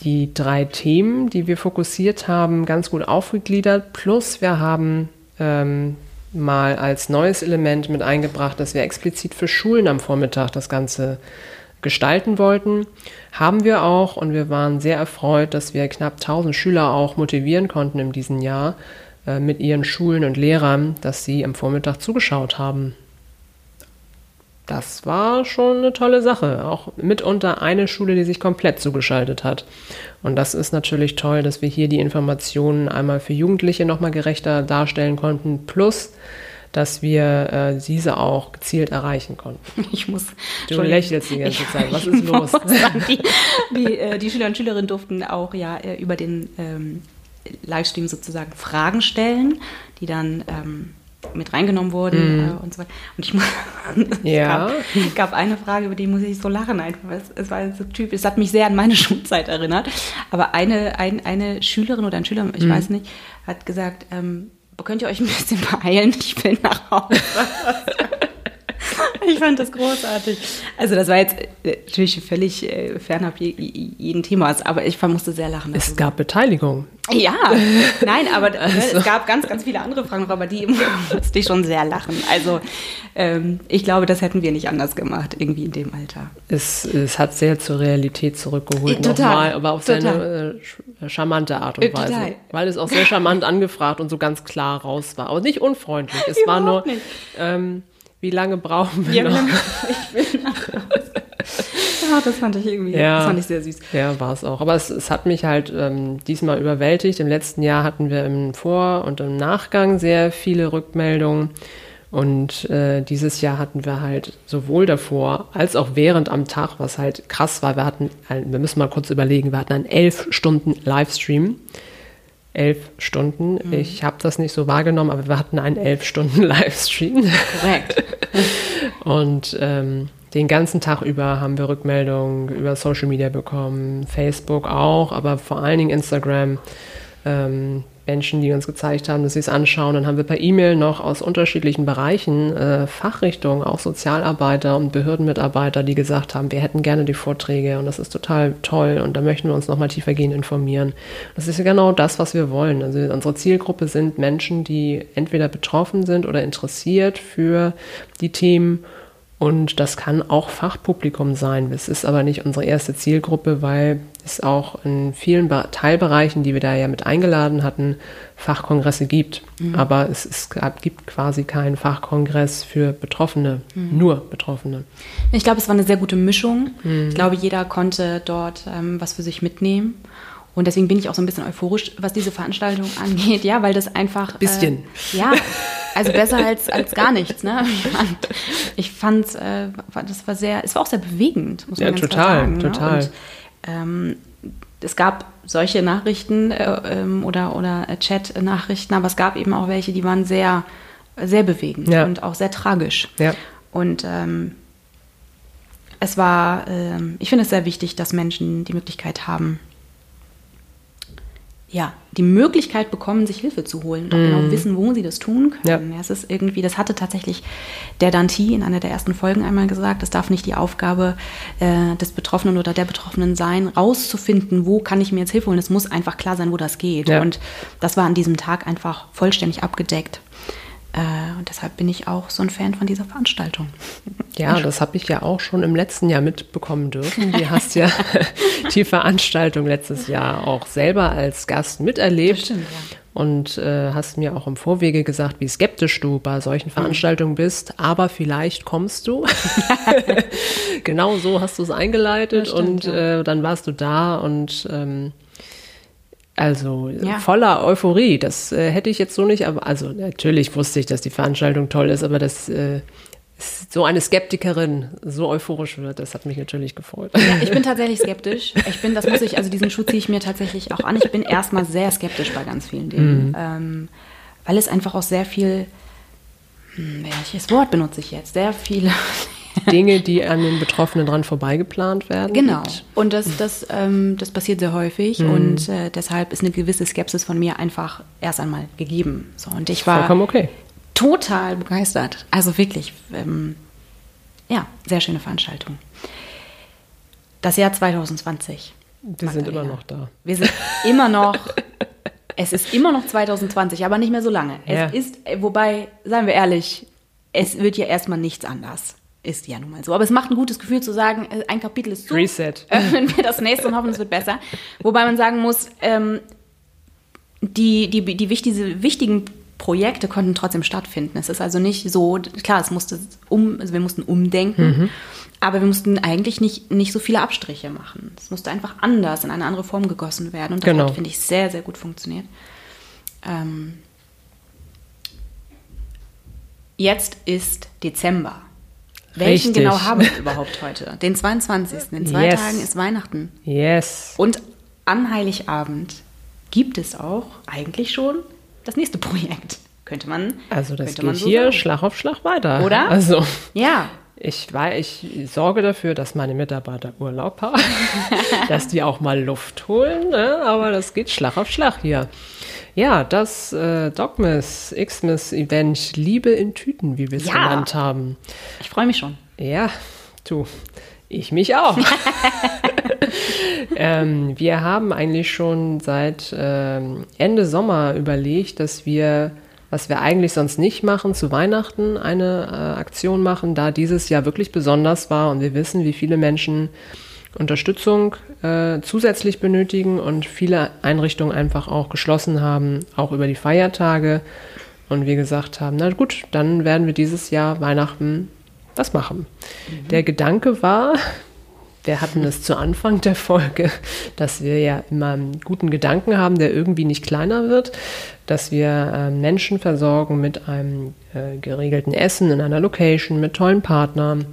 die drei Themen, die wir fokussiert haben, ganz gut aufgegliedert. Plus wir haben ähm, mal als neues Element mit eingebracht, dass wir explizit für Schulen am Vormittag das Ganze gestalten wollten. Haben wir auch und wir waren sehr erfreut, dass wir knapp 1000 Schüler auch motivieren konnten in diesem Jahr äh, mit ihren Schulen und Lehrern, dass sie am Vormittag zugeschaut haben. Das war schon eine tolle Sache. Auch mitunter eine Schule, die sich komplett zugeschaltet hat. Und das ist natürlich toll, dass wir hier die Informationen einmal für Jugendliche nochmal gerechter darstellen konnten, plus dass wir äh, diese auch gezielt erreichen konnten. ich muss. Du lächelst die ganze Ich- Zeit. Was ist los? sagen, Die, die, äh, die Schüler und Schülerinnen durften auch ja äh, über den ähm, Livestream sozusagen Fragen stellen, die dann ähm, mit reingenommen wurden äh, und so weiter. Und ich muss, es. Ja. gab, gab eine Frage, über die muss ich so lachen einfach. Es, es war so typisch, es hat mich sehr an meine Schulzeit erinnert. Aber eine, ein, eine Schülerin oder ein Schüler, ich weiß nicht, hat gesagt, ähm, könnt ihr euch ein bisschen beeilen? Ich will nach Hause. ich fand das großartig. Also das war jetzt äh, natürlich völlig äh, fernab jeden Themas, aber ich musste sehr lachen. Es darüber. gab Beteiligung. Ja, nein, aber ne, also. es gab ganz, ganz viele andere Fragen noch, aber die musste ich schon sehr lachen. Also ähm, ich glaube, das hätten wir nicht anders gemacht, irgendwie in dem Alter. Es, es hat sehr zur Realität zurückgeholt, total, nochmal, aber auf total. seine äh, charmante Art und äh, Weise. Total. Weil es auch sehr charmant angefragt und so ganz klar raus war. Aber nicht unfreundlich. Es Überhaupt war nur. Ähm, wie lange brauchen wir ja, noch? ich will. Ja, das fand ich irgendwie, ja, das fand ich sehr süß. Ja, war es auch. Aber es, es hat mich halt ähm, diesmal überwältigt. Im letzten Jahr hatten wir im Vor- und im Nachgang sehr viele Rückmeldungen. Und äh, dieses Jahr hatten wir halt sowohl davor als auch während am Tag, was halt krass war. Wir hatten, wir müssen mal kurz überlegen, wir hatten einen elf Stunden Livestream elf Stunden. Mhm. Ich habe das nicht so wahrgenommen, aber wir hatten einen elf Stunden Livestream. Korrekt. und ähm, den ganzen Tag über haben wir Rückmeldungen über Social Media bekommen, Facebook auch, aber vor allen Dingen Instagram. Ähm, Menschen, die uns gezeigt haben, dass sie es anschauen. Dann haben wir per E-Mail noch aus unterschiedlichen Bereichen, äh, Fachrichtungen, auch Sozialarbeiter und Behördenmitarbeiter, die gesagt haben, wir hätten gerne die Vorträge und das ist total toll und da möchten wir uns nochmal tiefergehend informieren. Das ist genau das, was wir wollen. Also unsere Zielgruppe sind Menschen, die entweder betroffen sind oder interessiert für die Themen und das kann auch Fachpublikum sein. Es ist aber nicht unsere erste Zielgruppe, weil es auch in vielen Teilbereichen, die wir da ja mit eingeladen hatten, Fachkongresse gibt. Mhm. Aber es, es gibt quasi keinen Fachkongress für Betroffene, mhm. nur Betroffene. Ich glaube, es war eine sehr gute Mischung. Mhm. Ich glaube, jeder konnte dort ähm, was für sich mitnehmen. Und deswegen bin ich auch so ein bisschen euphorisch, was diese Veranstaltung angeht, ja, weil das einfach. Bisschen. Äh, ja, also besser als, als gar nichts, ne? Ich fand, äh, das war sehr, es war auch sehr bewegend, muss man ja, ganz total, klar sagen. Total. Ne? Ähm, es gab solche Nachrichten äh, ähm, oder, oder Chat-Nachrichten, aber es gab eben auch welche, die waren sehr, sehr bewegend ja. und auch sehr tragisch. Ja. Und ähm, es war, ähm, ich finde es sehr wichtig, dass Menschen die Möglichkeit haben, ja, die Möglichkeit bekommen, sich Hilfe zu holen und auch mm. genau wissen, wo sie das tun können. Ja. es ist irgendwie, das hatte tatsächlich der Danti in einer der ersten Folgen einmal gesagt, es darf nicht die Aufgabe äh, des Betroffenen oder der Betroffenen sein, rauszufinden, wo kann ich mir jetzt Hilfe holen. Es muss einfach klar sein, wo das geht. Ja. Und das war an diesem Tag einfach vollständig abgedeckt. Äh, und deshalb bin ich auch so ein Fan von dieser Veranstaltung. Ja, das habe ich ja auch schon im letzten Jahr mitbekommen dürfen. Du hast ja die Veranstaltung letztes Jahr auch selber als Gast miterlebt. Stimmt, ja. Und äh, hast mir auch im Vorwege gesagt, wie skeptisch du bei solchen Veranstaltungen bist. Aber vielleicht kommst du. genau so hast du es eingeleitet stimmt, und ja. äh, dann warst du da und ähm, also ja. voller Euphorie. Das äh, hätte ich jetzt so nicht, aber also natürlich wusste ich, dass die Veranstaltung toll ist, aber dass äh, so eine Skeptikerin so euphorisch wird, das hat mich natürlich gefreut. Ja, ich bin tatsächlich skeptisch. Ich bin, das muss ich, also diesen Schuh ziehe ich mir tatsächlich auch an. Ich bin erstmal sehr skeptisch bei ganz vielen Dingen, mhm. ähm, weil es einfach auch sehr viel, hm, welches Wort benutze ich jetzt? Sehr viele Dinge, die an den Betroffenen dran vorbeigeplant werden. Genau. Und das, das, ähm, das passiert sehr häufig mhm. und äh, deshalb ist eine gewisse Skepsis von mir einfach erst einmal gegeben. So, und ich war Vollkommen okay. total begeistert. Also wirklich, ähm, ja, sehr schöne Veranstaltung. Das Jahr 2020. Wir sind immer noch da. Wir sind immer noch. es ist immer noch 2020, aber nicht mehr so lange. Ja. Es ist, wobei, seien wir ehrlich, es wird ja erstmal nichts anders ist ja nun mal so. Aber es macht ein gutes Gefühl zu sagen, äh, ein Kapitel ist zu. Reset. Öffnen wir das nächste und hoffen, es wird besser. Wobei man sagen muss, ähm, die, die, die wichtige, wichtigen Projekte konnten trotzdem stattfinden. Es ist also nicht so, klar, es musste um, also wir mussten umdenken, mhm. aber wir mussten eigentlich nicht, nicht so viele Abstriche machen. Es musste einfach anders in eine andere Form gegossen werden. Und das genau. hat, finde ich, sehr, sehr gut funktioniert. Ähm, jetzt ist Dezember. Welchen Richtig. genau haben wir überhaupt heute? Den 22. In zwei yes. Tagen ist Weihnachten. Yes. Und an Heiligabend gibt es auch eigentlich schon das nächste Projekt. Könnte man. Also das geht so hier sagen. Schlag auf Schlag weiter. Oder? Also. Ja. Ich, ich sorge dafür, dass meine Mitarbeiter Urlaub haben, dass die auch mal Luft holen, ne? aber das geht Schlag auf Schlag hier. Ja, das äh, Dogmas Xmas Event Liebe in Tüten, wie wir es Ja. genannt haben. Ich freue mich schon. Ja, du, ich mich auch. ähm, wir haben eigentlich schon seit ähm, Ende Sommer überlegt, dass wir, was wir eigentlich sonst nicht machen, zu Weihnachten eine äh, Aktion machen, da dieses Jahr wirklich besonders war und wir wissen, wie viele Menschen Unterstützung äh, zusätzlich benötigen und viele Einrichtungen einfach auch geschlossen haben, auch über die Feiertage. Und wir gesagt haben, na gut, dann werden wir dieses Jahr Weihnachten was machen. Der Gedanke war, wir hatten es zu Anfang der Folge, dass wir ja immer einen guten Gedanken haben, der irgendwie nicht kleiner wird, dass wir äh, Menschen versorgen mit einem äh, geregelten Essen in einer Location, mit tollen Partnern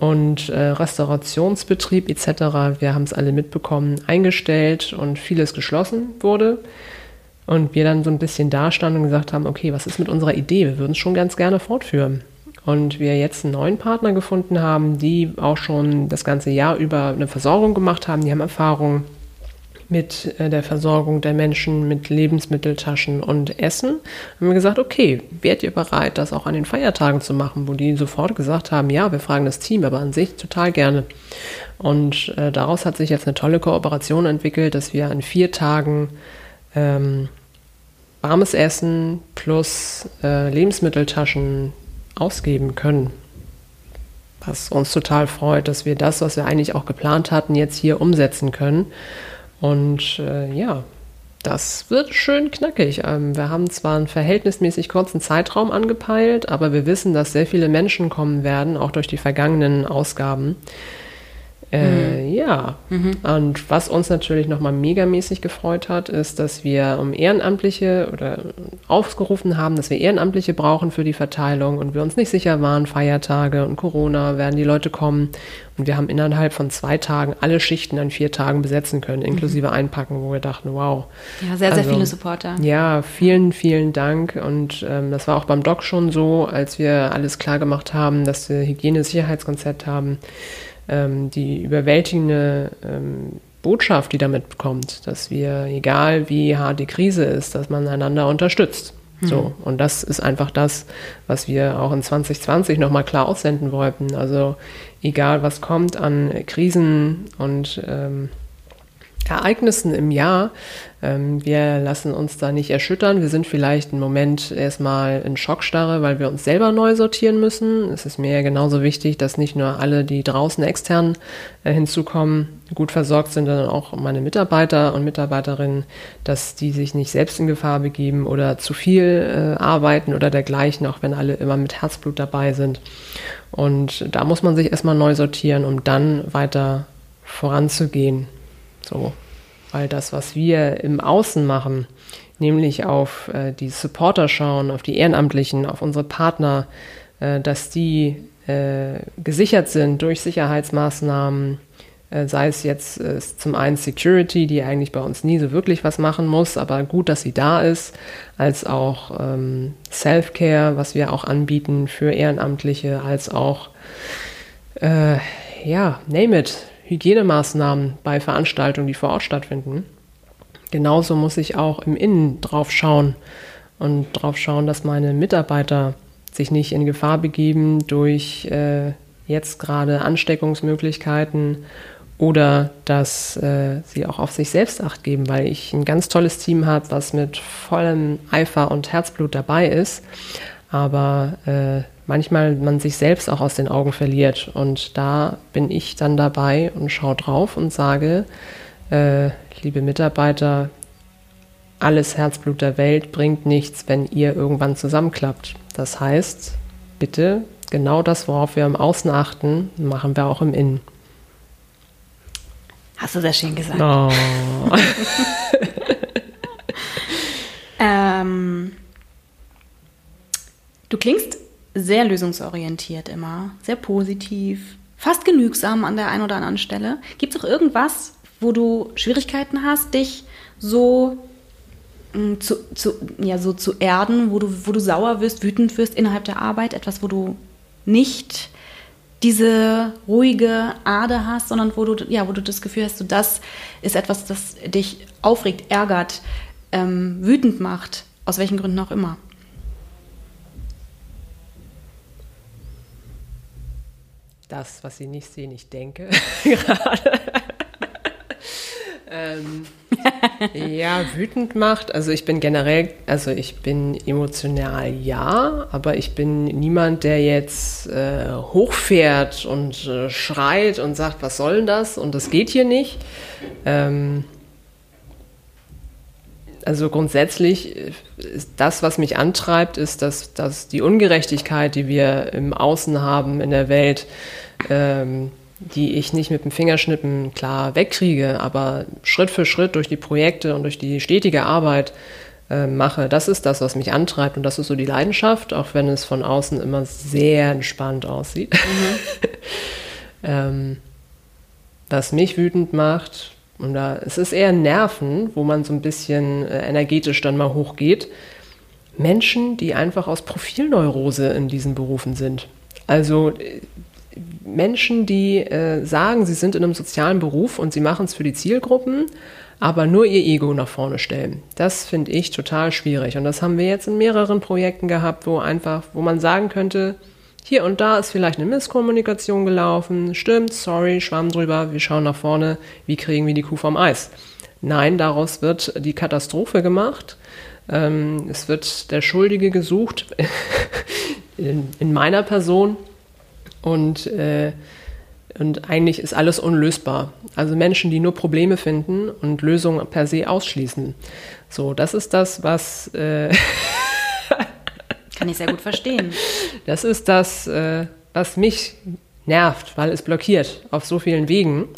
und äh, Restaurationsbetrieb etc. Wir haben es alle mitbekommen, eingestellt und vieles geschlossen wurde. Und wir dann so ein bisschen da standen und gesagt haben, okay, was ist mit unserer Idee? Wir würden es schon ganz gerne fortführen. Und wir jetzt einen neuen Partner gefunden haben, die auch schon das ganze Jahr über eine Versorgung gemacht haben. Die haben Erfahrung mit äh, der Versorgung der Menschen mit Lebensmitteltaschen und Essen. Haben wir gesagt, okay, wärt ihr bereit, das auch an den Feiertagen zu machen, wo die sofort gesagt haben, ja, wir fragen das Team, aber an sich total gerne. Und äh, daraus hat sich jetzt eine tolle Kooperation entwickelt, dass wir an vier Tagen ähm, warmes Essen plus äh, Lebensmitteltaschen ausgeben können. Was uns total freut, dass wir das, was wir eigentlich auch geplant hatten, jetzt hier umsetzen können. Und äh, ja, das wird schön knackig. Ähm, wir haben zwar einen verhältnismäßig kurzen Zeitraum angepeilt, aber wir wissen, dass sehr viele Menschen kommen werden, auch durch die vergangenen Ausgaben. Äh, Ja, und was uns natürlich nochmal megamäßig gefreut hat, ist, dass wir um Ehrenamtliche oder aufgerufen haben, dass wir Ehrenamtliche brauchen für die Verteilung und wir uns nicht sicher waren, Feiertage und Corona, werden die Leute kommen. Und wir haben innerhalb von zwei Tagen alle Schichten an vier Tagen besetzen können, inklusive Einpacken, wo wir dachten, wow. Ja, sehr, sehr Also, viele Supporter. Ja, vielen, vielen Dank. Und ähm, das war auch beim Doc schon so, als wir alles klar gemacht haben, dass wir Hygiene-Sicherheitskonzept haben. Ähm, die überwältigende ähm, Botschaft, die damit kommt, dass wir, egal wie hart die Krise ist, dass man einander unterstützt. So, und das ist einfach das, was wir auch in 2020 nochmal klar aussenden wollten. Also egal was kommt an Krisen und ähm, Ereignissen im Jahr. Ähm, wir lassen uns da nicht erschüttern. Wir sind vielleicht einen Moment erstmal in Schockstarre, weil wir uns selber neu sortieren müssen. Es ist mir ja genauso wichtig, dass nicht nur alle, die draußen extern äh, hinzukommen, gut versorgt sind, sondern auch meine Mitarbeiter und Mitarbeiterinnen, dass die sich nicht selbst in Gefahr begeben oder zu viel äh, arbeiten oder dergleichen, auch wenn alle immer mit Herzblut dabei sind. Und da muss man sich erstmal neu sortieren, um dann weiter voranzugehen. So, weil das, was wir im Außen machen, nämlich auf äh, die Supporter schauen, auf die Ehrenamtlichen, auf unsere Partner, äh, dass die äh, gesichert sind durch Sicherheitsmaßnahmen, äh, sei es jetzt äh, zum einen Security, die eigentlich bei uns nie so wirklich was machen muss, aber gut, dass sie da ist, als auch ähm, Self-Care, was wir auch anbieten für Ehrenamtliche, als auch äh, ja, name it, Hygienemaßnahmen bei Veranstaltungen, die vor Ort stattfinden. Genauso muss ich auch im Innen drauf schauen und drauf schauen, dass meine Mitarbeiter sich nicht in Gefahr begeben durch äh, jetzt gerade Ansteckungsmöglichkeiten oder dass äh, sie auch auf sich selbst acht geben, weil ich ein ganz tolles Team habe, was mit vollem Eifer und Herzblut dabei ist, aber äh, manchmal man sich selbst auch aus den Augen verliert. Und da bin ich dann dabei und schaue drauf und sage, äh, liebe Mitarbeiter, alles Herzblut der Welt bringt nichts, wenn ihr irgendwann zusammenklappt. Das heißt, bitte genau das, worauf wir im Außen achten, machen wir auch im Innen. Hast du sehr schön gesagt. Oh. Ähm, du klingst sehr lösungsorientiert immer, sehr positiv, fast genügsam an der einen oder anderen Stelle. Gibt es auch irgendwas, wo du Schwierigkeiten hast, dich so mh, zu, zu, ja, so zu erden, wo du, wo du sauer wirst, wütend wirst innerhalb der Arbeit? Etwas, wo du nicht diese ruhige Ader hast, sondern wo du, ja, wo du das Gefühl hast, so das ist etwas, das dich aufregt, ärgert, ähm, wütend macht, aus welchen Gründen auch immer. Das, was Sie nicht sehen, ich denke gerade. ähm, ja, wütend macht. Also ich bin generell, also ich bin emotional ja, aber ich bin niemand, der jetzt äh, hochfährt und äh, schreit und sagt, was soll denn das? Und das geht hier nicht. Ähm, also grundsätzlich ist das, was mich antreibt, ist, dass, dass die Ungerechtigkeit, die wir im Außen haben, in der Welt, ähm, die ich nicht mit dem Fingerschnippen klar wegkriege, aber Schritt für Schritt durch die Projekte und durch die stetige Arbeit äh, mache, das ist das, was mich antreibt und das ist so die Leidenschaft, auch wenn es von außen immer sehr entspannt aussieht. Mhm. ähm, was mich wütend macht, und da es ist eher Nerven, wo man so ein bisschen äh, energetisch dann mal hochgeht. Menschen, die einfach aus Profilneurose in diesen Berufen sind. Also äh, Menschen, die äh, sagen, sie sind in einem sozialen Beruf und sie machen es für die Zielgruppen, aber nur ihr Ego nach vorne stellen. Das finde ich total schwierig. Und das haben wir jetzt in mehreren Projekten gehabt, wo einfach, wo man sagen könnte, hier und da ist vielleicht eine Misskommunikation gelaufen. Stimmt, sorry, Schwamm drüber, wir schauen nach vorne, wie kriegen wir die Kuh vom Eis? Nein, daraus wird die Katastrophe gemacht. Ähm, es wird der Schuldige gesucht in, in, meiner Person und, äh, und eigentlich ist alles unlösbar. Also Menschen, die nur Probleme finden und Lösungen per se ausschließen. So, das ist das, was äh, Kann ich sehr gut verstehen. Das ist das, äh, was mich nervt, weil es blockiert auf so vielen Wegen.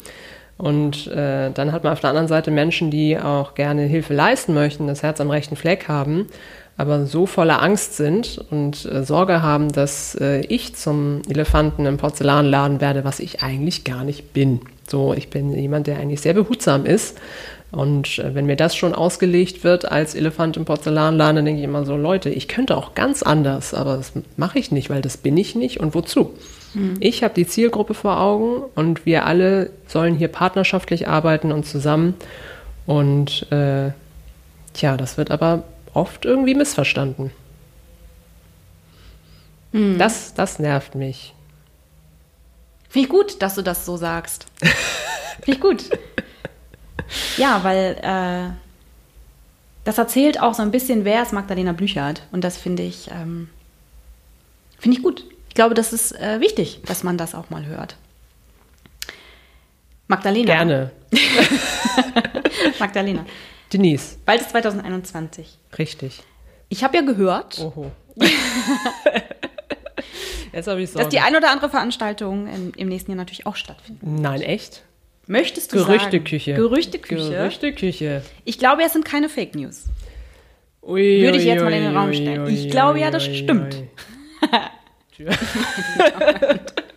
Und äh, dann hat man auf der anderen Seite Menschen, die auch gerne Hilfe leisten möchten, das Herz am rechten Fleck haben, aber so voller Angst sind und äh, Sorge haben, dass äh, ich zum Elefanten im Porzellanladen werde, was ich eigentlich gar nicht bin. So, ich bin jemand, der eigentlich sehr behutsam ist und äh, wenn mir das schon ausgelegt wird als Elefant im Porzellanladen, dann denke ich immer so, Leute, ich könnte auch ganz anders, aber das mache ich nicht, weil das bin ich nicht und wozu? Mhm. Ich habe die Zielgruppe vor Augen und wir alle sollen hier partnerschaftlich arbeiten und zusammen. Und äh, tja, das wird aber oft irgendwie missverstanden. Mhm. Das, das nervt mich. Ich gut, dass du das so sagst. Ich gut. Ja, weil äh, das erzählt auch so ein bisschen, wer ist Magdalena Blüchert. Und das finde ich, ähm, finde ich gut. Ich glaube, das ist äh, wichtig, dass man das auch mal hört. Magdalena. Gerne. Magdalena. Denise. Bald ist 2021. Richtig. Ich habe ja gehört, Oho. Jetzt habe ich dass die ein oder andere Veranstaltung im, im nächsten Jahr natürlich auch stattfindet. Nein, echt? Möchtest du Gerüchteküche. sagen? Gerüchteküche. Gerüchteküche. Ich glaube, es sind keine Fake News. Ui, Würde ich jetzt mal in den Raum stellen. Ui, ich glaube ja, das stimmt.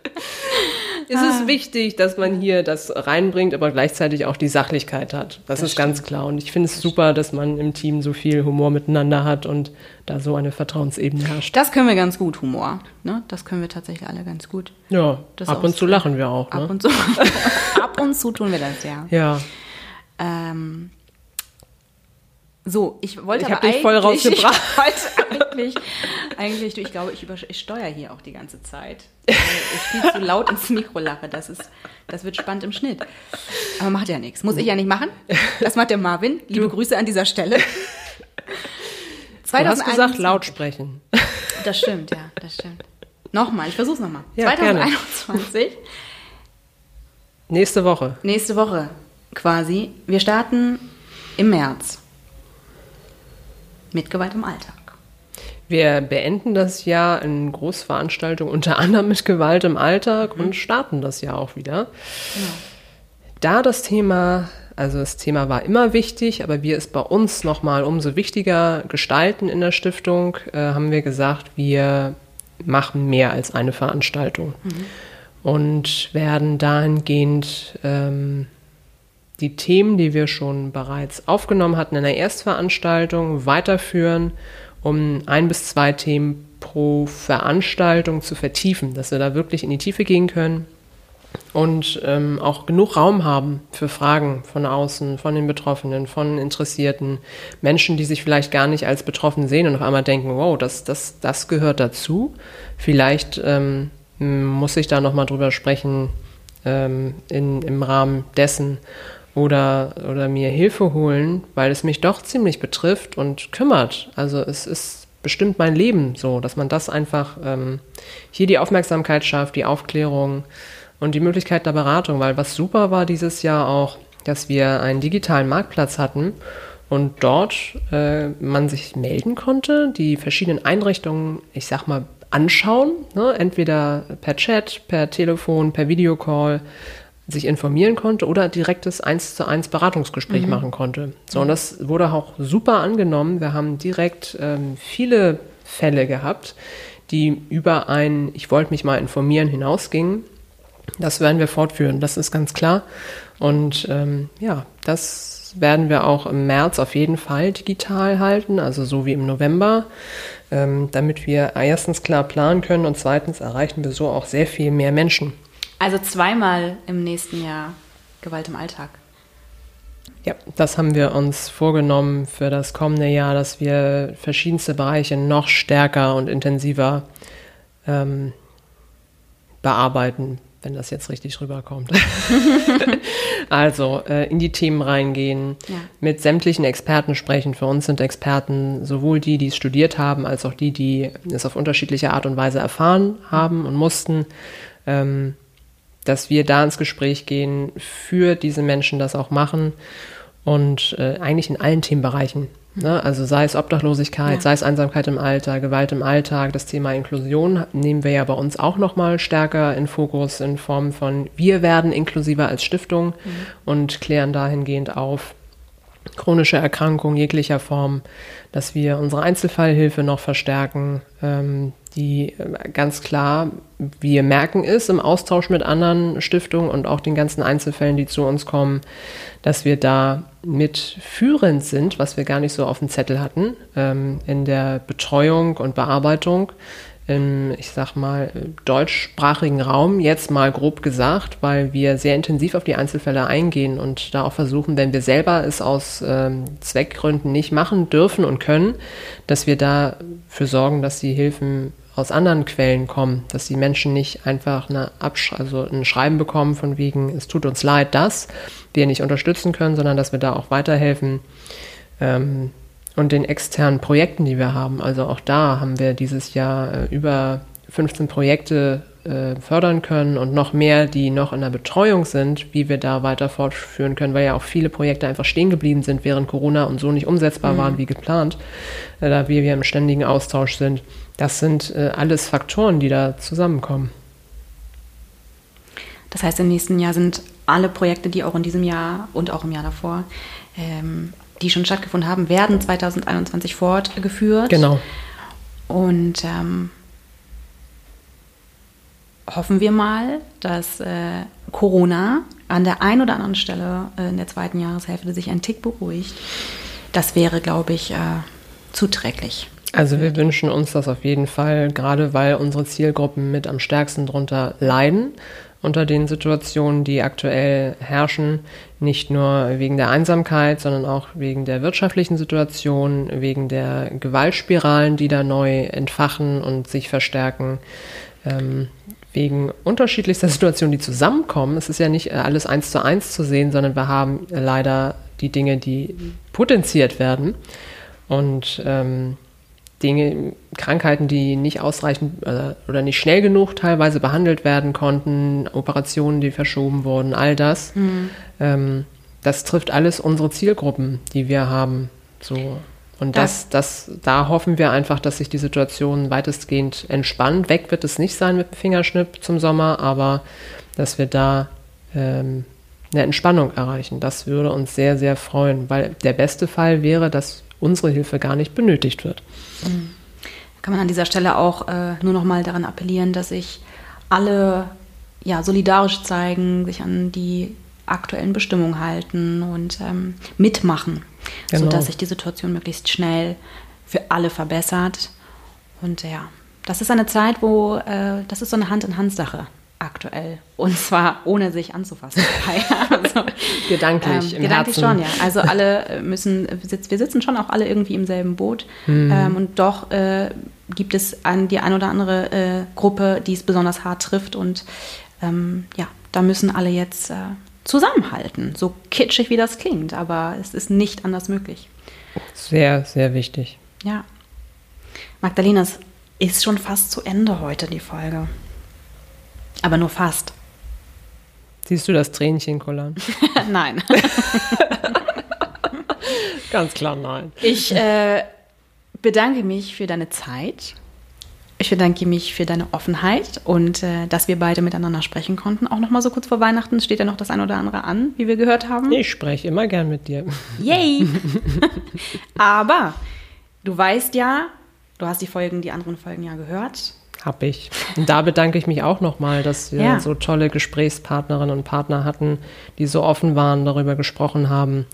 es ist ah. wichtig, dass man hier das reinbringt, aber gleichzeitig auch die Sachlichkeit hat. Das, das ist stimmt. ganz klar. Und ich finde es super, dass man im Team so viel Humor miteinander hat und da so eine Vertrauensebene herrscht. Das können wir ganz gut, Humor. Ne? Das können wir tatsächlich alle ganz gut. Ja, das ab und zu lachen wir auch. Ne? Ab, und zu, ab und zu tun wir das, ja. Ja. Ähm, so, ich wollte ich aber dich voll rausgebracht. Ich eigentlich, eigentlich, ich glaube, ich, ich steuere hier auch die ganze Zeit. Ich viel zu laut ins Mikro lache. Das, ist, das wird spannend im Schnitt. Aber macht ja nichts. Muss ich ja nicht machen. Das macht der Marvin. Liebe du. Grüße an dieser Stelle. 2021. Du hast gesagt, laut sprechen. Das stimmt, ja, das stimmt. Nochmal, ich versuche es nochmal. Ja, 2021. Gerne. Nächste Woche. Nächste Woche quasi. Wir starten im März mit Gewalt im Alltag. Wir beenden das Jahr in Großveranstaltungen, unter anderem mit Gewalt im Alltag mhm. und starten das Jahr auch wieder. Genau. Da das Thema, also das Thema war immer wichtig, aber wir es bei uns nochmal umso wichtiger gestalten in der Stiftung, äh, haben wir gesagt, wir machen mehr als eine Veranstaltung mhm. und werden dahingehend ähm, die Themen, die wir schon bereits aufgenommen hatten in der Erstveranstaltung, weiterführen, um ein bis zwei Themen pro Veranstaltung zu vertiefen, dass wir da wirklich in die Tiefe gehen können. und ähm, auch genug Raum haben für Fragen von außen, von den Betroffenen, von Interessierten, Menschen, die sich vielleicht gar nicht als betroffen sehen und auf einmal denken, wow, das, das, das gehört dazu. Vielleicht ähm, muss ich da nochmal drüber sprechen ähm, in, im Rahmen dessen oder, oder mir Hilfe holen, weil es mich doch ziemlich betrifft und kümmert. Also es ist bestimmt mein Leben so, dass man das einfach ähm, hier die Aufmerksamkeit schafft, die Aufklärung und die Möglichkeit der Beratung, weil was super war dieses Jahr auch, dass wir einen digitalen Marktplatz hatten und dort äh, man sich melden konnte, die verschiedenen Einrichtungen, ich sag mal, anschauen, ne? entweder per Chat, per Telefon, per Videocall, sich informieren konnte oder direktes 1 zu 1 Beratungsgespräch mhm. machen konnte. So, und das wurde auch super angenommen. Wir haben direkt ähm, viele Fälle gehabt, die über ein Ich wollte mich mal informieren hinausgingen. Das werden wir fortführen, das ist ganz klar. Und ähm, ja, das werden wir auch im März auf jeden Fall digital halten, also so wie im November, ähm, damit wir erstens klar planen können und zweitens erreichen wir so auch sehr viel mehr Menschen. Also zweimal im nächsten Jahr Gewalt im Alltag. Ja, das haben wir uns vorgenommen für das kommende Jahr, dass wir verschiedenste Bereiche noch stärker und intensiver ähm, bearbeiten, wenn das jetzt richtig rüberkommt. also äh, in die Themen reingehen, ja. mit sämtlichen Experten sprechen. Für uns sind Experten sowohl die, die es studiert haben, als auch die, die es auf unterschiedliche Art und Weise erfahren haben und mussten. Ähm, dass wir da ins Gespräch gehen, für diese Menschen das auch machen und äh, eigentlich in allen Themenbereichen. Ne? Also sei es Obdachlosigkeit, ja. sei es Einsamkeit im Alter, Gewalt im Alltag, das Thema Inklusion nehmen wir ja bei uns auch nochmal stärker in Fokus in Form von wir werden inklusiver als Stiftung mhm. und klären dahingehend auf chronische Erkrankungen jeglicher Form, dass wir unsere Einzelfallhilfe noch verstärken, ähm, die äh, ganz klar, wir merken ist im Austausch mit anderen Stiftungen und auch den ganzen Einzelfällen, die zu uns kommen, dass wir da mitführend sind, was wir gar nicht so auf dem Zettel hatten, ähm, in der Betreuung und Bearbeitung im, ich sag mal, deutschsprachigen Raum, jetzt mal grob gesagt, weil wir sehr intensiv auf die Einzelfälle eingehen und da auch versuchen, wenn wir selber es aus ähm, Zweckgründen nicht machen dürfen und können, dass wir dafür sorgen, dass die Hilfen aus anderen Quellen kommen, dass die Menschen nicht einfach eine Absch also ein Schreiben bekommen von wegen, es tut uns leid, dass wir nicht unterstützen können, sondern dass wir da auch weiterhelfen ähm, und den externen Projekten, die wir haben. Also auch da haben wir dieses Jahr äh, über 15 Projekte äh, fördern können und noch mehr, die noch in der Betreuung sind, wie wir da weiter fortführen können, weil ja auch viele Projekte einfach stehen geblieben sind während Corona und so nicht umsetzbar mhm. waren wie geplant, äh, da wir, wir im ständigen Austausch sind. Das sind äh, alles Faktoren, die da zusammenkommen. Das heißt, im nächsten Jahr sind alle Projekte, die auch in diesem Jahr und auch im Jahr davor, ähm, die schon stattgefunden haben, werden 2021 fortgeführt. Genau. Und ähm, hoffen wir mal, dass äh, Corona an der einen oder anderen Stelle äh, in der zweiten Jahreshälfte sich ein Tick beruhigt. Das wäre, glaube ich, äh, zuträglich. Also wir wünschen uns das auf jeden Fall, gerade weil unsere Zielgruppen mit am stärksten drunter leiden unter den Situationen, die aktuell herrschen, nicht nur wegen der Einsamkeit, sondern auch wegen der wirtschaftlichen Situation, wegen der Gewaltspiralen, die da neu entfachen und sich verstärken. Ähm, wegen unterschiedlichster Situationen, die zusammenkommen. Es ist ja nicht alles eins zu eins zu sehen, sondern wir haben leider die Dinge, die potenziert werden. Und ähm, Dinge, Krankheiten, die nicht ausreichend äh, oder nicht schnell genug teilweise behandelt werden konnten, Operationen, die verschoben wurden, all das. Mhm. Ähm, das trifft alles unsere Zielgruppen, die wir haben. So. Und das, das, da hoffen wir einfach, dass sich die Situation weitestgehend entspannt. Weg wird es nicht sein mit dem Fingerschnipp zum Sommer, aber dass wir da ähm, eine Entspannung erreichen. Das würde uns sehr, sehr freuen, weil der beste Fall wäre, dass unsere Hilfe gar nicht benötigt wird. Mhm. Kann man an dieser Stelle auch äh, nur noch mal daran appellieren, dass sich alle ja, solidarisch zeigen, sich an die aktuellen Bestimmungen halten und ähm, mitmachen, genau. sodass sich die Situation möglichst schnell für alle verbessert. Und ja, das ist eine Zeit, wo äh, das ist so eine Hand-in-Hand-Sache aktuell. Und zwar ohne sich anzufassen. also, gedanklich ähm, im gedanklich Herzen. schon, ja. Also alle äh, müssen, wir sitzen schon auch alle irgendwie im selben Boot. Mhm. Ähm, und doch äh, gibt es an die ein oder andere äh, Gruppe, die es besonders hart trifft. Und ähm, ja, da müssen alle jetzt äh, zusammenhalten. So kitschig wie das klingt, aber es ist nicht anders möglich. Sehr, sehr wichtig. Ja. Magdalena, es ist schon fast zu Ende heute, die Folge. Aber nur fast. Siehst du das Tränchen kullern? nein. Ganz klar nein. Ich äh, bedanke mich für deine Zeit. Ich bedanke mich für deine Offenheit und äh, dass wir beide miteinander sprechen konnten. Auch noch mal so kurz vor Weihnachten steht ja noch das ein oder andere an, wie wir gehört haben. Ich spreche immer gern mit dir. Yay! Aber du weißt ja, du hast die Folgen, die anderen Folgen ja gehört. Hab ich. Und da bedanke ich mich auch nochmal, dass wir ja. so tolle Gesprächspartnerinnen und Partner hatten, die so offen waren, darüber gesprochen haben,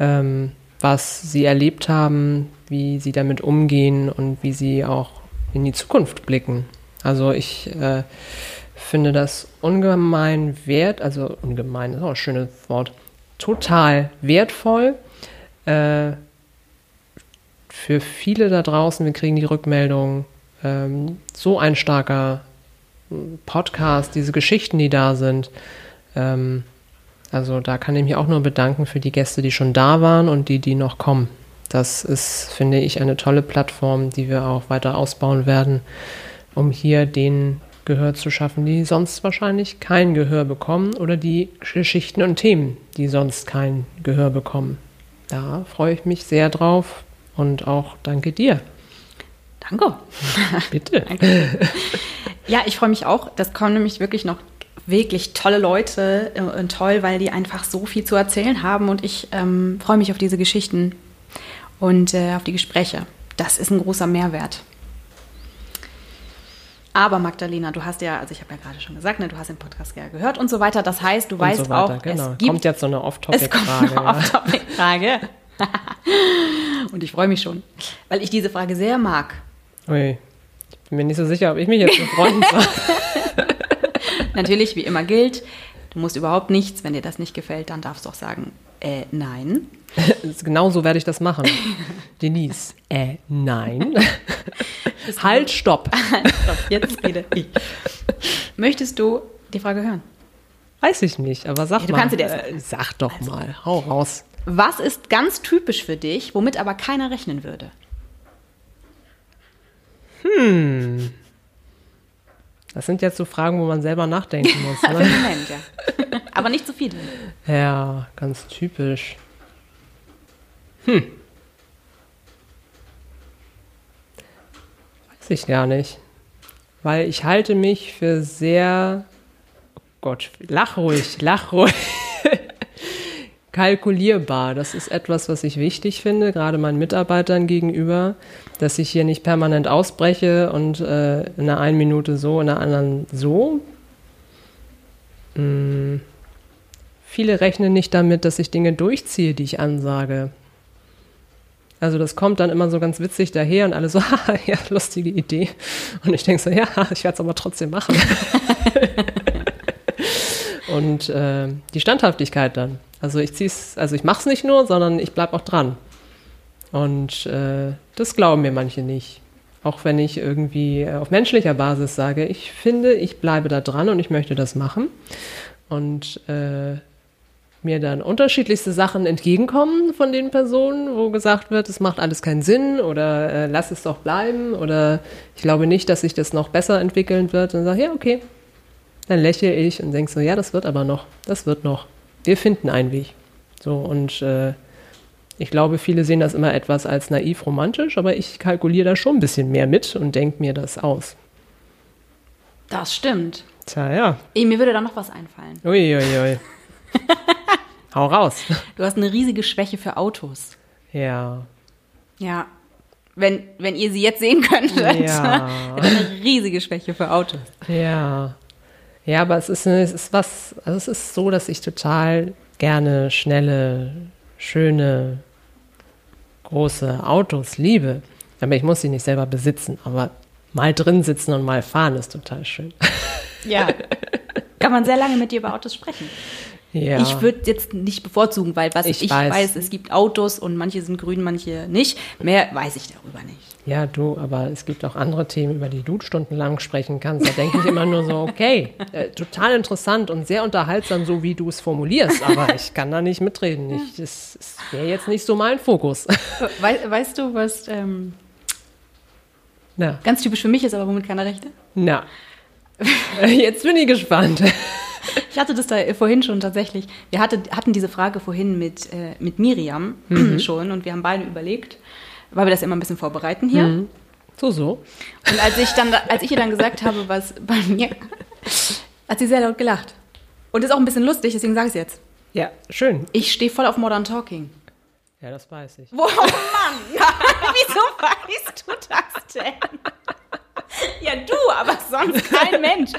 ähm, was sie erlebt haben, wie sie damit umgehen und wie sie auch in die Zukunft blicken. Also ich äh, finde das ungemein wert, also ungemein ist auch ein schönes Wort, total wertvoll. Äh, für viele da draußen, wir kriegen die Rückmeldung, ähm, so ein starker Podcast, diese Geschichten, die da sind. Ähm, also da kann ich mich auch nur bedanken für die Gäste, die schon da waren und die, die noch kommen. Das ist, finde ich, eine tolle Plattform, die wir auch weiter ausbauen werden, um hier den Gehör zu schaffen, die sonst wahrscheinlich kein Gehör bekommen oder die Geschichten und Themen, die sonst kein Gehör bekommen. Da freue ich mich sehr drauf und auch danke dir. Danke. Bitte. Ja, ich freue mich auch. Das kommen nämlich wirklich noch wirklich tolle Leute äh, und toll, weil die einfach so viel zu erzählen haben und ich ähm, freue mich auf diese Geschichten und äh, auf die Gespräche. Das ist ein großer Mehrwert. Aber Magdalena, du hast ja, also ich habe ja gerade schon gesagt, ne, du hast den Podcast ja gehört und so weiter. Das heißt, du und weißt so weiter, auch, genau. es gibt, kommt jetzt so eine Off-Topic-Frage. Ja. Off-Topic-Frage. und ich freue mich schon, weil ich diese Frage sehr mag. Ui, ich bin mir nicht so sicher, ob ich mich jetzt freuen soll. Natürlich, wie immer gilt, du musst überhaupt nichts. Wenn dir das nicht gefällt, dann darfst du auch sagen, äh, nein. genau so werde ich das machen. Denise, äh, nein. halt, stopp. Halt, stopp. Jetzt rede ich. Möchtest du die Frage hören? Weiß ich nicht, aber sag ja, du mal. Kannst du dir äh, sag doch also, mal, hau raus. Was ist ganz typisch für dich, womit aber keiner rechnen würde? Hm. Das sind jetzt so Fragen, wo man selber nachdenken muss. Ne? Moment, ja. Aber nicht zu viel. Ja, ganz typisch. Hm. Weiß ich gar nicht. Weil ich halte mich für sehr. Oh Gott, lach ruhig, lach ruhig kalkulierbar. Das ist etwas, was ich wichtig finde, gerade meinen Mitarbeitern gegenüber, dass ich hier nicht permanent ausbreche und äh, in der einen Minute so, in der anderen so. Hm. Viele rechnen nicht damit, dass ich Dinge durchziehe, die ich ansage. Also das kommt dann immer so ganz witzig daher und alle so, haha, ja, lustige Idee. Und ich denke so, ja, ich werde es aber trotzdem machen. und äh, die Standhaftigkeit dann. Also ich zieh's, also ich mache es nicht nur, sondern ich bleibe auch dran. Und äh, das glauben mir manche nicht. Auch wenn ich irgendwie auf menschlicher Basis sage, ich finde, ich bleibe da dran und ich möchte das machen. Und äh, mir dann unterschiedlichste Sachen entgegenkommen von den Personen, wo gesagt wird, es macht alles keinen Sinn oder äh, lass es doch bleiben oder ich glaube nicht, dass sich das noch besser entwickeln wird. Und sage, ja, okay. Dann lächle ich und denke so, ja, das wird aber noch, das wird noch wir finden einen Weg. So, und äh, ich glaube, viele sehen das immer etwas als naiv romantisch, aber ich kalkuliere da schon ein bisschen mehr mit und denke mir das aus. Das stimmt. Tja, ja. Ey, mir würde da noch was einfallen. Uiuiui. Ui, ui. Hau raus. Du hast eine riesige Schwäche für Autos. Ja. Ja. Wenn, wenn ihr sie jetzt sehen könntet. Ja. eine riesige Schwäche für Autos. Ja. Ja, aber es ist, es ist was, also es ist so, dass ich total gerne schnelle, schöne, große Autos liebe. Aber ich muss sie nicht selber besitzen. Aber mal drin sitzen und mal fahren ist total schön. Ja, kann man sehr lange mit dir über Autos sprechen. Ja. Ich würde jetzt nicht bevorzugen, weil was ich, Ich weiß. weiß. es gibt Autos und manche sind grün, manche nicht. Mehr weiß ich darüber nicht. Ja, du, aber es gibt auch andere Themen, über die du stundenlang sprechen kannst. Da denke ich immer nur so, okay, äh, total interessant und sehr unterhaltsam, so wie du es formulierst, aber ich kann da nicht mitreden. Ich, das, wäre jetzt nicht so mein Fokus. Wei weißt du, was ähm, ganz typisch für mich ist, aber womit keiner rechnet? na. Jetzt bin ich gespannt. Ich hatte das da vorhin schon tatsächlich. Wir hatte, hatten diese Frage vorhin mit, äh, mit Miriam schon und wir haben beide überlegt, weil wir das immer ein bisschen vorbereiten hier. So, so. Und als ich dann, als ich ihr dann gesagt habe, was bei mir, hat sie sehr laut gelacht. Und ist auch ein bisschen lustig, deswegen sage ich es jetzt. Ja, schön. Ich stehe voll auf Modern Talking. Ja, das weiß ich. Oh Mann! Wieso weißt du das denn? Ja, du, aber sonst kein Mensch.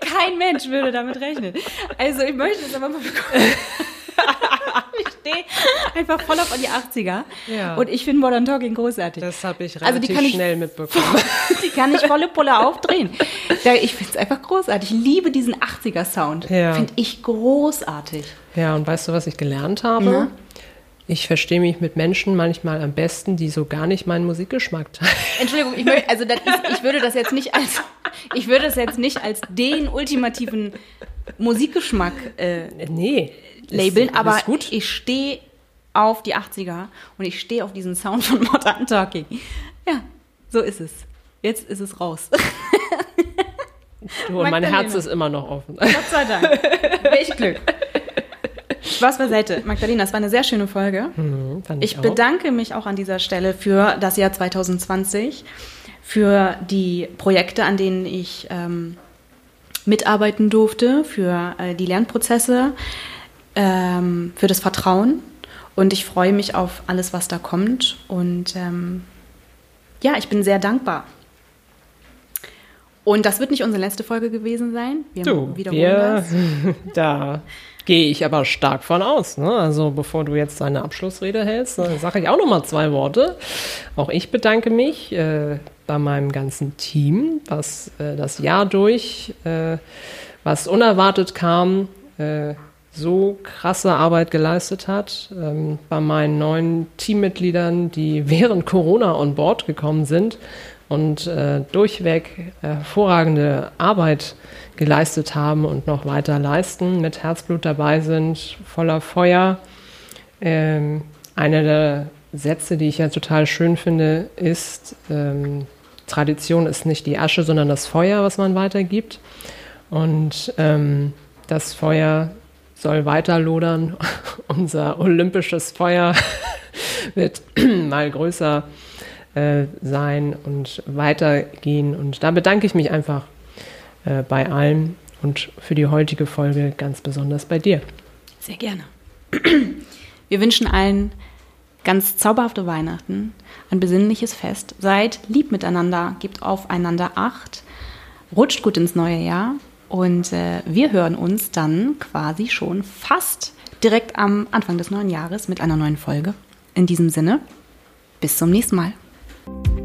Kein Mensch würde damit rechnen. Also, ich möchte es aber mal bekommen. Ich stehe einfach voll auf die 80er. Ja. Und ich finde Modern Talking großartig. Das habe ich Also die relativ ich- schnell mitbekommen. Die kann ich volle Pulle aufdrehen. Ja, ich finde es einfach großartig. Ich liebe diesen 80er-Sound. Ja. Finde ich großartig. Ja, und weißt du, was ich gelernt habe? Na? Ich verstehe mich mit Menschen manchmal am besten, die so gar nicht meinen Musikgeschmack teilen. Entschuldigung, ich, möchte, also ist, ich würde das jetzt nicht als ich würde das jetzt nicht als den ultimativen Musikgeschmack äh, Nee. labeln, ist aber gut. ich stehe auf die 80er und ich stehe auf diesen Sound von Modern Talking. Ja, so ist es. Jetzt ist es raus. Du, und mein. Herz ist immer noch offen. Gott sei Dank. Welch Glück. Spaß beiseite. Magdalena, es war eine sehr schöne Folge. Fand Ich auch. bedanke mich auch an dieser Stelle für das Jahr 2020, für die Projekte, an denen ich ähm, mitarbeiten durfte, für äh, die Lernprozesse, ähm, für das Vertrauen. Und ich freue mich auf alles, was da kommt. Und ähm, ja, ich bin sehr dankbar. Und das wird nicht unsere letzte Folge gewesen sein. Wir Du, wiederholen wir, das. da gehe ich aber stark von aus. Ne? Also bevor du jetzt deine Abschlussrede hältst, sage ich auch noch mal zwei Worte. Auch ich bedanke mich äh, bei meinem ganzen Team, was äh, das Jahr durch, äh, was unerwartet kam, äh, so krasse Arbeit geleistet hat. Ähm, bei meinen neuen Teammitgliedern, die während Corona on Board gekommen sind und äh, durchweg hervorragende Arbeit geleistet haben und noch weiter leisten, mit Herzblut dabei sind, voller Feuer. Ähm, einer der Sätze, die ich ja total schön finde, ist, ähm, Tradition ist nicht die Asche, sondern das Feuer, was man weitergibt. Und ähm, das Feuer soll weiter lodern. Unser olympisches Feuer wird mal größer äh, sein und weitergehen. Und da bedanke ich mich einfach äh, bei allen und für die heutige Folge ganz besonders bei dir. Sehr gerne. Wir wünschen allen ganz zauberhafte Weihnachten, ein besinnliches Fest. Seid lieb miteinander, gebt aufeinander Acht, rutscht gut ins neue Jahr und äh, wir hören uns dann quasi schon fast direkt am Anfang des neuen Jahres mit einer neuen Folge. In diesem Sinne, bis zum nächsten Mal. you